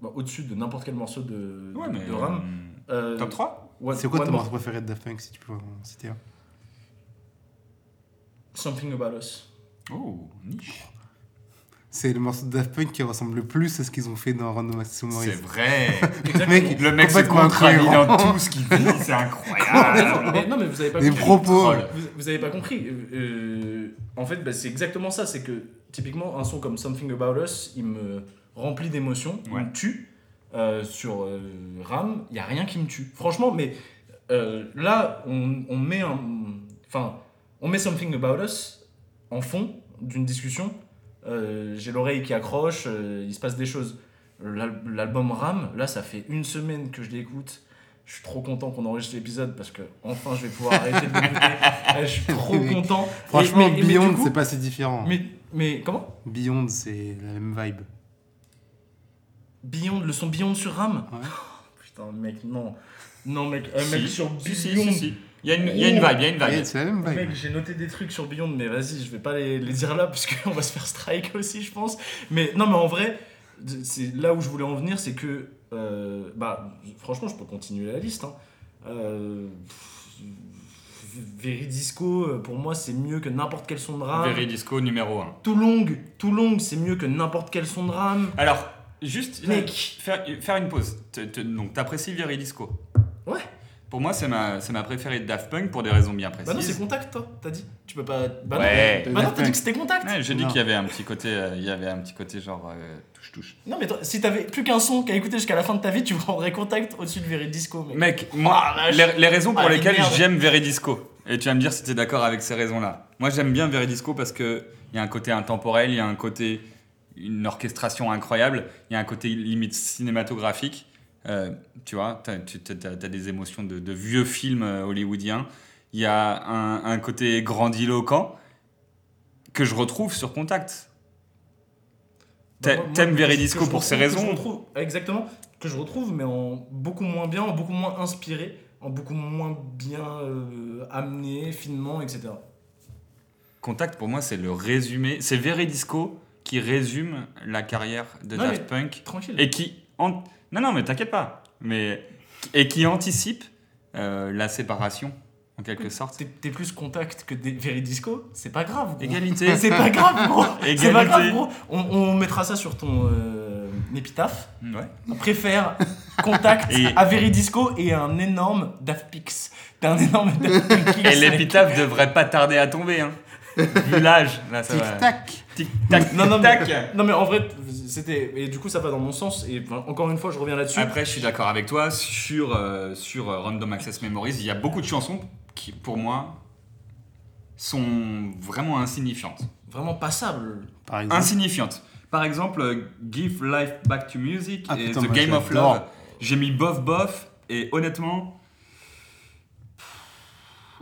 Bah, au-dessus de n'importe quel morceau de, Ouais, de- de RAM. euh, Euh, top 3 One- C'est quoi ton morceau préféré de Daft Punk si tu peux en citer un? Something About Us. Oh, niche. C'est le morceau de Daft Punk qui ressemble le plus à ce qu'ils ont fait dans Random Access C'est Memories. vrai. Exactement. mec, Le mec se incohérent. dans tout ce qu'il dit, c'est incroyable. mais, non, mais vous avez pas Les compris. propos. Troll. Vous, vous avez pas compris. Euh, euh, en fait, bah, c'est exactement ça. C'est que typiquement, un son comme Something About Us, il me remplit d'émotions, il Ouais. me tue. Euh, sur euh, RAM, il y a rien qui me tue. Franchement, mais là, on, on met un, enfin, on met Something About Us en fond d'une discussion. Euh, J'ai l'oreille qui accroche, euh, il se passe des choses. L'al- L'album RAM, là, ça fait une semaine que je l'écoute. Je suis trop content qu'on enregistre l'épisode parce que enfin je vais pouvoir *laughs* arrêter de l'écouter. Euh, Je suis trop content. Franchement, mais- Beyond, c'est pas si différent. Mais, mais comment? Beyond, c'est la même vibe. Beyond, le son Beyond sur RAM? Ouais. *laughs* Putain, mec, non. Non, mec, un Si. mec sur Si, si, Beyond. si, si. Il y a une, il y a une vibe, il y a une vibe. c'est la même vibe. Mec, j'ai noté des trucs sur Beyond, mais vas-y, je vais pas les, les dire là parce qu'on va se faire strike aussi, je pense. Mais non, mais en vrai, c'est là où je voulais en venir, c'est que, euh, bah, franchement, je peux continuer la liste. Hein. Euh, Veridisco, pour moi, c'est mieux que n'importe quel son de rame. Veridisco numéro 1. Too Long, Too Long, c'est mieux que n'importe quel son de rame. Alors, juste Mec. faire, faire une pause. Donc, t'apprécies Veridisco Ouais. Pour moi, c'est ma, c'est ma préférée de Daft Punk pour des raisons bien précises. Bah non, c'est contact, toi, t'as dit. Tu peux pas. Bah Ouais. non, bah non, t'as dit que c'était contact. Ouais, j'ai dit qu'il y avait un petit côté, euh, il y avait un petit côté genre euh, touche touche. Non, mais toi, si t'avais plus qu'un son qu'à écouter jusqu'à la fin de ta vie, tu prendrais contact au-dessus de Veridisco, mec. Mec, moi, Ah, vache. les, les raisons pour Ah, les lesquelles j'aime Veridisco, et tu vas me dire si tu es d'accord avec ces raisons-là. Moi, j'aime bien Veridisco parce qu'il y a un côté intemporel, il y a un côté, une orchestration incroyable, il y a un côté limite cinématographique. Euh, tu vois, tu as, des émotions de, de vieux films euh, hollywoodiens. Il y a un, un côté grandiloquent que je retrouve sur Contact. Bah, T'aimes Veridisco pour ces retrouve- que je raisons retrouve- Exactement, que je retrouve, mais en beaucoup moins bien, en beaucoup moins inspiré, en beaucoup moins bien euh, amené, finement, etc. Contact, pour moi, c'est le résumé. C'est Veridisco qui résume la carrière de Non, Daft Punk Tranquille. et qui. Non, non, mais t'inquiète pas. Mais... Et qui anticipe euh, la séparation, en quelque sorte. T'es t'es plus contact que des Veridisco, c'est pas grave, gros. Égalité. *laughs* C'est pas grave, gros. *laughs* C'est Égalité. pas grave, gros. On, on mettra ça sur ton euh, épitaphe. Ouais. On préfère contact Et- à Veridisco et un énorme Daft Pix. T'as un énorme Daft Pix. Et l'épitaphe devrait pas tarder à tomber. Hein. Vu l'âge, là, ça va. Tic-tac Tic-tac. Non, non, mais-. Non mais en vrai, c'était et du coup ça va dans mon sens et enfin, encore une fois je reviens là-dessus. Après, je suis d'accord avec toi. Sur, euh, sur euh, Random Access Memories, il y a beaucoup de chansons qui, pour moi, sont vraiment insignifiantes. Vraiment passable. Par exemple. insignifiantes. Par exemple, euh, Give Life Back to Music Ah, et putain, The Game of. Love. J'ai mis bof bof et honnêtement,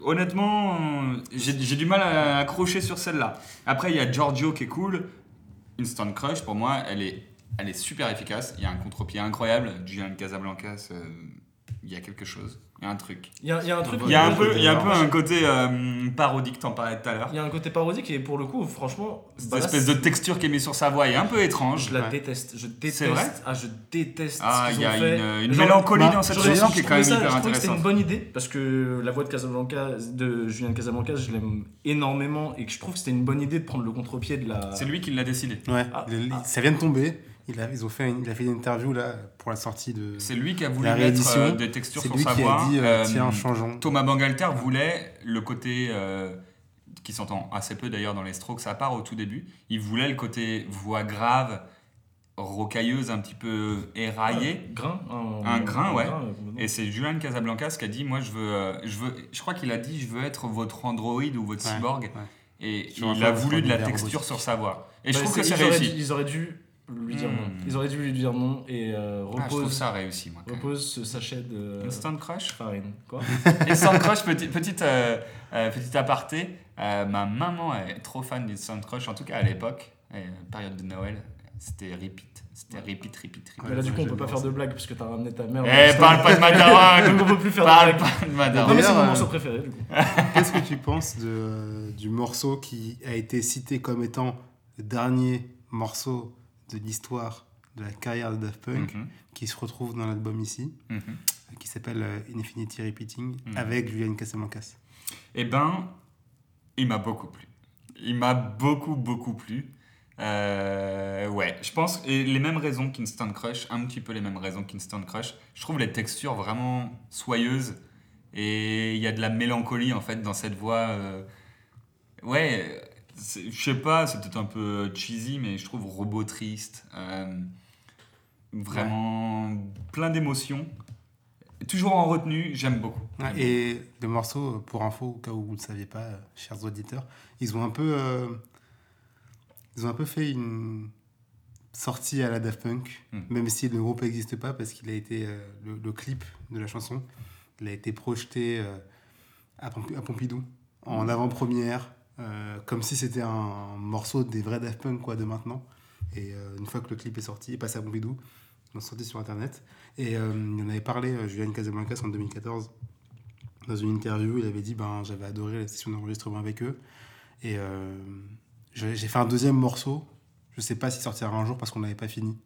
honnêtement, j'ai j'ai du mal à accrocher sur celle-là. Après, il y a Giorgio qui est cool. Instant Crush, pour moi, elle est, elle est super efficace. Il y a un contre-pied incroyable. Julian Casablancas, euh, il y a quelque chose. Il y a un truc. Il y a, il y a un truc. Il y a un peu, il y a un, peu ouais. un côté euh, parodique, t'en parlais tout à l'heure. Il y a un côté parodique et pour le coup franchement Cette bah espèce de texture qui est mise sur sa voix est un peu étrange. je la Ouais. déteste. Je déteste. C'est vrai ah je déteste. Ah, il y a fait. une, une Genre, mélancolie bah, dans cette chanson je qui est quand même ça- hyper Je trouvais que c'était intéressante. une bonne idée parce que la voix de Casablanca, de Julien Casablanca, je l'aime énormément et que je trouve que c'était une bonne idée de prendre le contre-pied de la. C'est lui qui l'a décidé. Ouais, Ah, ah. ça vient de tomber. Il a, ils ont fait une, il a fait une interview là pour la sortie de. C'est lui qui a voulu La mettre réédition, euh, des textures C'est sur lui sa qui voix. a dit euh, Euh, tiens, changeons. Thomas Bangalter voulait le côté euh, qui s'entend assez peu d'ailleurs dans les Strokes à part au tout début. Il voulait le côté voix grave, rocailleuse, un petit peu éraillée. Grain. Un grain, ouais. Et c'est Julian Casablancas qui a dit moi je veux, je veux, je crois qu'il a dit je veux être votre android ou votre Ouais, cyborg. ouais. Et un il a voulu de la texture robotique. sur sa voix. Et je Bah, trouve que c'est- réussi. dû- Ils auraient dû lui dire Hmm. non. Ils auraient dû lui dire non et euh, Ah, je trouve repose, ça réussi moi. repose ce sachet de Instant Crush farine. Quoi *laughs* Instant Crush, petit, petite, euh, euh, petit aparté, euh, ma maman est trop fan d'Instant Crush, en tout cas à l'époque, euh, période de Noël, c'était repeat, c'était repeat, repeat, repeat. Mais là, du coup, on peut pas faire de blagues parce que t'as ramené ta mère. Eh, parle pas de ma daronne *laughs* Donc on peut plus faire de Parle blagues. pas de ma Non, mais c'est mon morceau préféré du coup. *laughs* Qu'est-ce que tu penses de, du morceau qui a été cité comme étant le dernier morceau de l'histoire de la carrière de Daft Punk, Mhm, qui se retrouve dans l'album ici, mhm. qui s'appelle euh, Infinity Repeating, Mhm. avec Julian Casablancas Eh ben, il m'a beaucoup plu. Il m'a beaucoup, beaucoup plu. Euh, ouais, je pense, et les mêmes raisons qu'Instant Crush, un petit peu les mêmes raisons qu'Instant Crush. Je trouve les textures vraiment soyeuses et il y a de la mélancolie en fait dans cette voix. euh, ouais, je sais pas, c'est peut-être un peu cheesy, mais je trouve robot triste. euh, vraiment plein d'émotions. Toujours en retenue, j'aime beaucoup. Et le morceau, pour info, au cas où vous ne le saviez pas, euh, chers auditeurs, ils ont un peu, euh, ils ont un peu fait une sortie à la Daft Punk, Mm. même si le groupe n'existe pas, parce qu'il a été euh, le, le clip de la chanson, il a été projeté euh, à, Pomp- à Pompidou en avant-première, euh, comme si c'était un morceau des vrais Daft Punk quoi de maintenant. Et euh, une fois que le clip est sorti, il passe à Pompidou. sont sortis sur Internet. Et euh, il en avait parlé, euh, Julian Casablancas, en 2014. Dans une interview, il avait dit ben, J'avais adoré la session d'enregistrement avec eux. Et j'ai fait un deuxième morceau. Je sais pas s'il sortira un jour parce qu'on n'avait pas fini.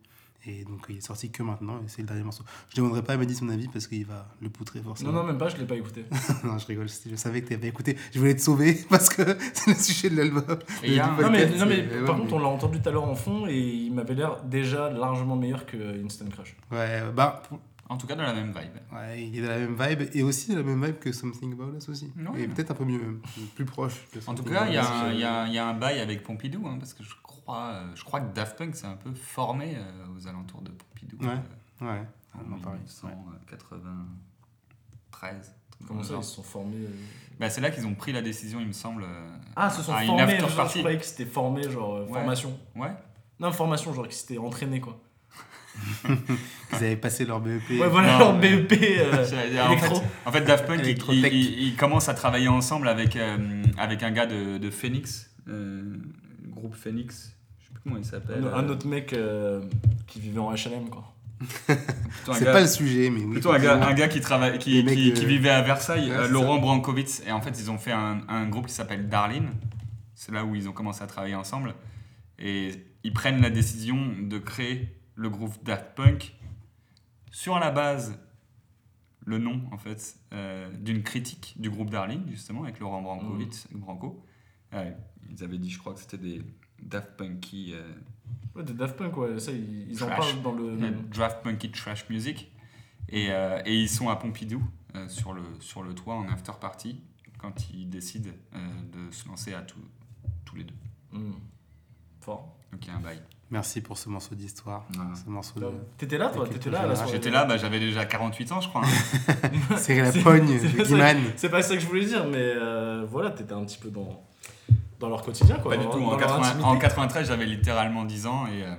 Et donc il est sorti que maintenant et c'est le dernier morceau. Je demanderai pas à Mehdi son avis parce qu'il va le poutrer forcément. Non, non, même pas, je l'ai pas écouté. *laughs* non, je rigole, je savais que tu avais écouté. Je voulais te sauver *laughs* parce que c'est le sujet de l'album. Un- Non, mais, non, mais ouais, par mais- contre, on l'a entendu tout à l'heure en fond et il m'avait l'air déjà largement meilleur que Instant Crush. Ouais, bah, pour- En tout cas, dans la même vibe. ouais, il est dans la même vibe et aussi dans la même vibe que Something About Us aussi. Ouais. Et peut-être un peu mieux, même, plus proche. de En tout Something cas, il y, a About Us. un- il y a un- il y a un bail avec Pompidou, hein, parce que je crois, euh, je crois que Daft Punk s'est un peu formé euh, aux alentours de Pompidou. Ouais. euh, Ouais, en on en parlait. 1993. Comment ça, ils se sont formés euh Bah, C'est là qu'ils ont pris la décision, il me semble. Ah, se sont à formés, genre, je croyais que c'était formé, genre euh, Ouais. formation. Ouais. Non, formation, genre qu'ils s'étaient entraînés quoi. *laughs* Ils avaient passé leur BEP. Ouais, voilà Non, leur mais- BEP. euh, *laughs* en, fait, électro. en fait, Daft Punk, il, Électrotech. il- il- il commence à travailler ensemble avec, euh, avec un gars de, de Phoenix, euh, le groupe Phoenix. Je sais plus comment il s'appelle. un, un euh, autre mec euh, qui vivait en HLM quoi. C'est pas le sujet, mais oui. Plutôt un gars, un gars qui, travaille, qui, Les mecs qui, de- qui vivait à Versailles, Ouais, euh, Laurent Brankowitz. Et en fait, ils ont fait un, un groupe qui s'appelle Darlene. C'est là où ils ont commencé à travailler ensemble. Et ils prennent la décision de créer le groupe Daft Punk sur la base, le nom en fait, euh, d'une critique du groupe Darlene, justement, avec Laurent Brankowitz, Branco. Ouais, ils avaient dit, je crois que c'était des Daft Punky. euh, Ouais, de Daft Punk, ouais, ça ils, ils en parlent dans le. Draft Punky Trash Music. Et, euh, et ils sont à Pompidou, euh, sur, le, sur le toit, en after party, quand ils décident euh, de se lancer à tout- tous les deux. Hmm. Fort. Donc il y a un bail. Merci pour ce morceau d'histoire. Ouais. De... T'étais là toi T'étais là j'étais là, bah, j'avais déjà 48 ans, je crois. hein. *laughs* C'est la *laughs* pogne *laughs* c'est de pas ça. Guiman. C'est pas ça que je voulais dire, mais euh, voilà, t'étais un petit peu dans, dans leur quotidien quoi. Pas du tout. En, leur 80 intimité. en 93, j'avais littéralement 10 ans et, euh,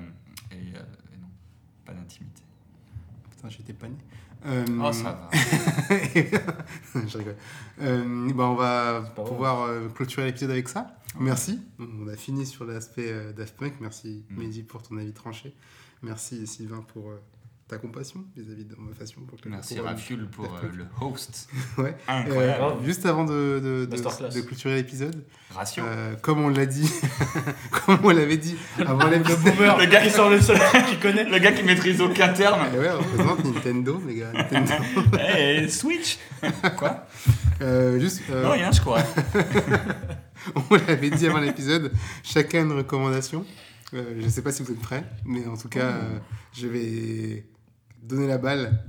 et, euh, et non, pas d'intimité. Putain, j'étais pas né. Euh, Oh, ça va. *laughs* je rigole. Euh, bah, on va pouvoir euh, clôturer l'épisode avec ça. Merci. On a fini sur l'aspect euh, Daft Punk. Merci Mm. Mehdi pour ton avis tranché. Merci Sylvain pour euh, ta compassion vis-à-vis de ma passion. Pour que- Merci pour, euh, Rafule pour euh, Punk. le *laughs* host. Ouais. Incroyable. Euh, juste avant de, de, de- Masterclass. de clôturer l'épisode, Ratio. euh, comme on l'a dit, *laughs* comme on l'avait dit avant Le l'épisode. boomer, Le gars- qui sort le seul qui connaît. Le gars qui maîtrise aucun terme. Eh ouais, on représente Nintendo, les gars. Nintendo. *laughs* Hey, Switch Quoi Euh, juste, euh, Non, rien, je crois. on l'avait dit avant l'épisode, chacun une recommandation. Euh, je ne sais pas si vous êtes prêts, mais en tout cas, euh, je vais donner la balle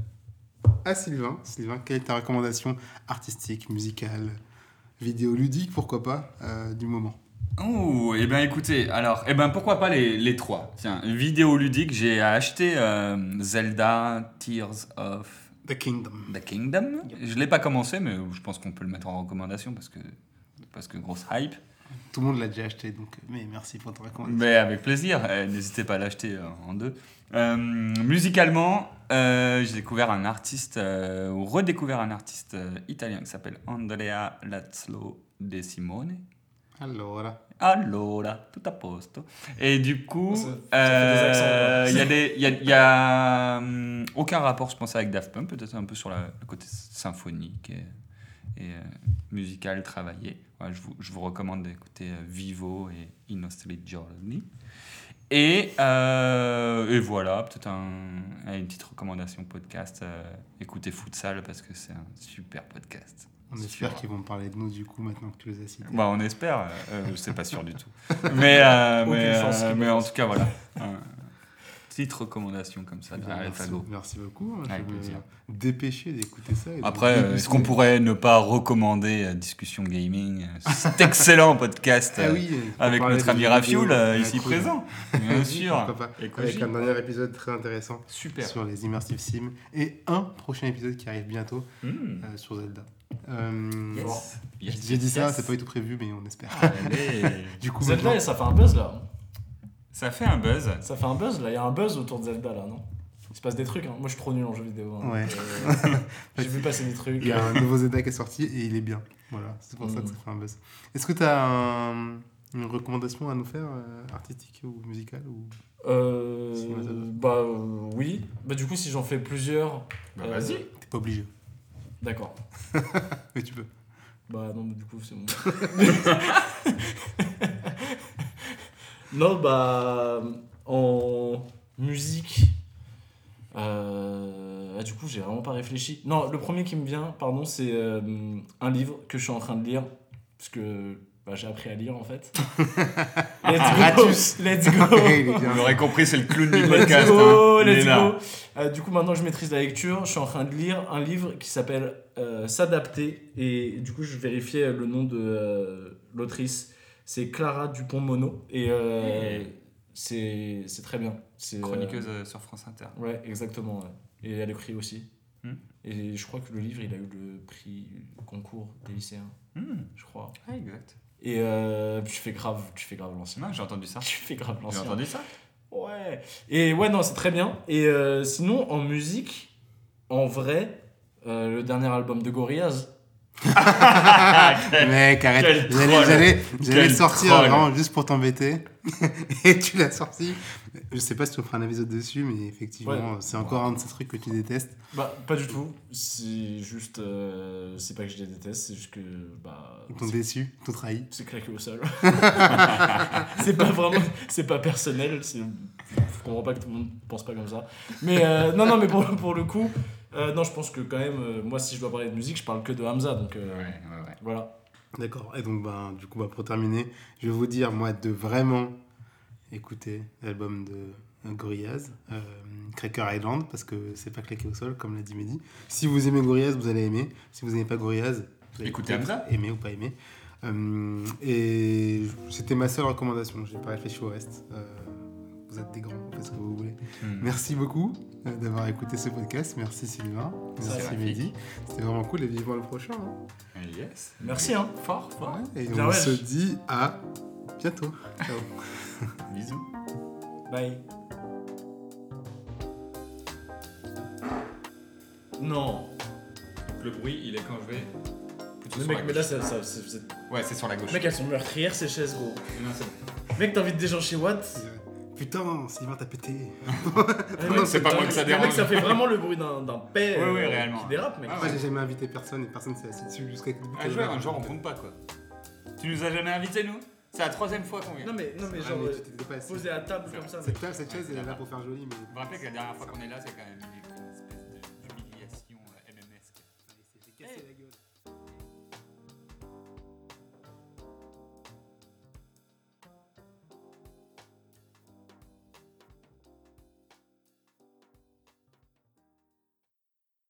à Sylvain. Sylvain, quelle est ta recommandation artistique, musicale, vidéoludique, pourquoi pas, euh, du moment? Oh, et ben écoutez, alors, et ben pourquoi pas les, les trois? Tiens, vidéo ludique, j'ai acheté euh, Zelda Tears of The Kingdom. the Kingdom. Je l'ai pas commencé, mais je pense qu'on peut le mettre en recommandation parce que, parce que grosse hype. Tout le monde l'a déjà acheté, donc euh, mais merci pour ta recommandation. Mais avec plaisir, euh, n'hésitez pas à l'acheter euh, en deux. Euh, musicalement, euh, j'ai découvert un artiste, euh, ou redécouvert un artiste euh, italien qui s'appelle Andrea Lazzlo De Simone. Alors, Allora, tout a posto. Et du coup, accents, euh, il y a des, il y a, il y a, hum, aucun rapport, je pense, avec Daft Punk, peut-être un peu sur la- le côté symphonique et, et, euh, musical travaillé. Ouais, je, vous, je vous recommande d'écouter euh, Vivo et I nostri giorni. Et, euh, et voilà, peut-être un, une petite recommandation podcast. euh, écoutez Futsal parce que c'est un super podcast. on espère qu'ils vont parler de nous du coup maintenant que tu les as cités. Bah, on espère, euh, sais pas sûr du tout. *laughs* Mais, mais, mais en tout cas, voilà. *laughs* Petite recommandation comme ça merci, merci beaucoup. hein, Avec je vais plaisir. me dépêcher d'écouter ça. et Après, euh, est-ce qu'on pourrait ne pas recommander euh, Discussion Gaming, euh, cet *laughs* excellent podcast Ah oui, avec notre ami Rafioul ici cool. présent, *laughs* bien sûr. Avec un dernier épisode très intéressant Super. sur les immersive sims et un prochain épisode qui arrive bientôt Hmm. euh, sur Zelda. Euh, Yes. Yes, J'ai dit yes, ça, c'est pas du tout prévu, mais on espère. Allez. *laughs* Du coup, Zelda, ça fait un buzz là. Ça fait un buzz. Ça fait un buzz là. Il y a un buzz autour de Zelda là, non? Il se passe des trucs. hein. Moi, je suis trop nul en jeux vidéo. hein. Ouais. Euh, *laughs* J'ai vu passer des trucs. il y a un nouveau Zelda qui est sorti et il est bien. Voilà, c'est pour ça que Mm. ça fait un buzz. Est-ce que tu as un, Une recommandation à nous faire, euh, artistique ou musicale ou... Euh, bah euh, oui. Bah du coup si j'en fais plusieurs. Bah, euh, vas-y. T'es pas obligé, D'accord. *laughs* mais tu peux. Bah non, mais du coup, c'est bon. *laughs* non, bah. En musique. euh, ah, du coup, j'ai vraiment pas réfléchi. Non, le premier qui me vient, pardon, c'est euh, un livre que je suis en train de lire. Parce que bah, j'ai appris à lire en fait. *laughs* Let's go! Ratus. Let's go! *laughs* Vous l'aurez compris, c'est le clown du Let's podcast. go, hein. Il est let's là. go. Euh, du coup, maintenant je maîtrise la lecture. Je suis en train de lire un livre qui s'appelle euh, S'adapter. Et du coup, je vérifiais le nom de euh, l'autrice. C'est Clara Dupont-Mono. Et euh, c'est c'est très bien. C'est, euh, Chroniqueuse euh, sur France Inter. ouais, exactement. ouais. Et elle écrit aussi. Hmm. Et je crois que le livre, il a eu le prix concours des lycéens, Hmm. je crois. Ah, exact. Et euh, tu fais grave, tu fais grave l'ancien. Non, j'ai entendu ça. *laughs* Tu fais grave J'ai l'ancien. entendu ça. Ouais. Et ouais, non, c'est très bien. Et euh, sinon, en musique, en vrai, euh, le dernier album de Gorillaz. *laughs* Mec, arrête. Quel le sortir troll. vraiment juste pour t'embêter. *laughs* Et tu l'as sorti. Je sais pas si tu feras un épisode dessus, mais effectivement, Ouais. c'est encore un de ces trucs que tu détestes. Bah, pas du tout. C'est juste. euh, c'est pas que je les déteste, c'est juste que. Bah. T'ont déçu, t'ont trahi. C'est claqué au sol. *laughs* c'est pas vraiment. C'est pas personnel. Je comprends pas que tout le monde pense pas comme ça. Mais euh, non, non, mais pour, pour le coup. Euh, non, je pense que quand même, euh, moi, si je dois parler de musique, je parle que de Hamza. Donc euh, Ouais, ouais, ouais. voilà. D'accord. Et donc, ben, du coup, bah, pour terminer, je vais vous dire, moi, de vraiment écouter l'album de Gorillaz, euh, Cracker Island, parce que c'est pas claqué au sol, comme l'a dit Mehdi. Si vous aimez Gorillaz, vous allez aimer. Si vous n'aimez pas Gorillaz, vous allez Écoutez peut-être Hamza. aimer ou pas aimer. Euh, et c'était ma seule recommandation. J'ai pas réfléchi au reste. Euh, vous êtes des grands, vous faites ce que vous voulez. Hmm. Merci beaucoup euh, d'avoir écouté ce podcast. Merci Sylvain. Merci. Mehdi. C'était vraiment cool et vivement le prochain. hein. Yes. Merci, hein. Fort, fort. Et Bien on ouais. se dit à bientôt. Ciao. *laughs* Bisous. Bye. Non. Le bruit, il est quand je vais. Mais mec, mais là, ça, ça, c'est- c'est- Ouais, c'est sur la gauche. Mec, elles sont meurtrières ces chaises, gros. Non, c'est bon. Mec, t'invites des gens chez Watt? Putain, Sylvain t'a pété. Ouais, c'est pas moi que ça mais dérange. Ça fait vraiment le bruit d'un d'un paix Ouais, ouais, qui dérape, mec. Ah Moi j'ai jamais invité personne et personne s'est assis dessus jusqu'à Un jour, un jour, on compte pas quoi. Tu nous as jamais invités, nous C'est la troisième fois qu'on vient. Non, mais, non, mais Ah, genre, mais euh, tu pas posé à table comme ça. Cette, table, cette chaise elle est là pour faire joli mais Vous vous rappelez que la dernière fois qu'on est là, c'est quand même.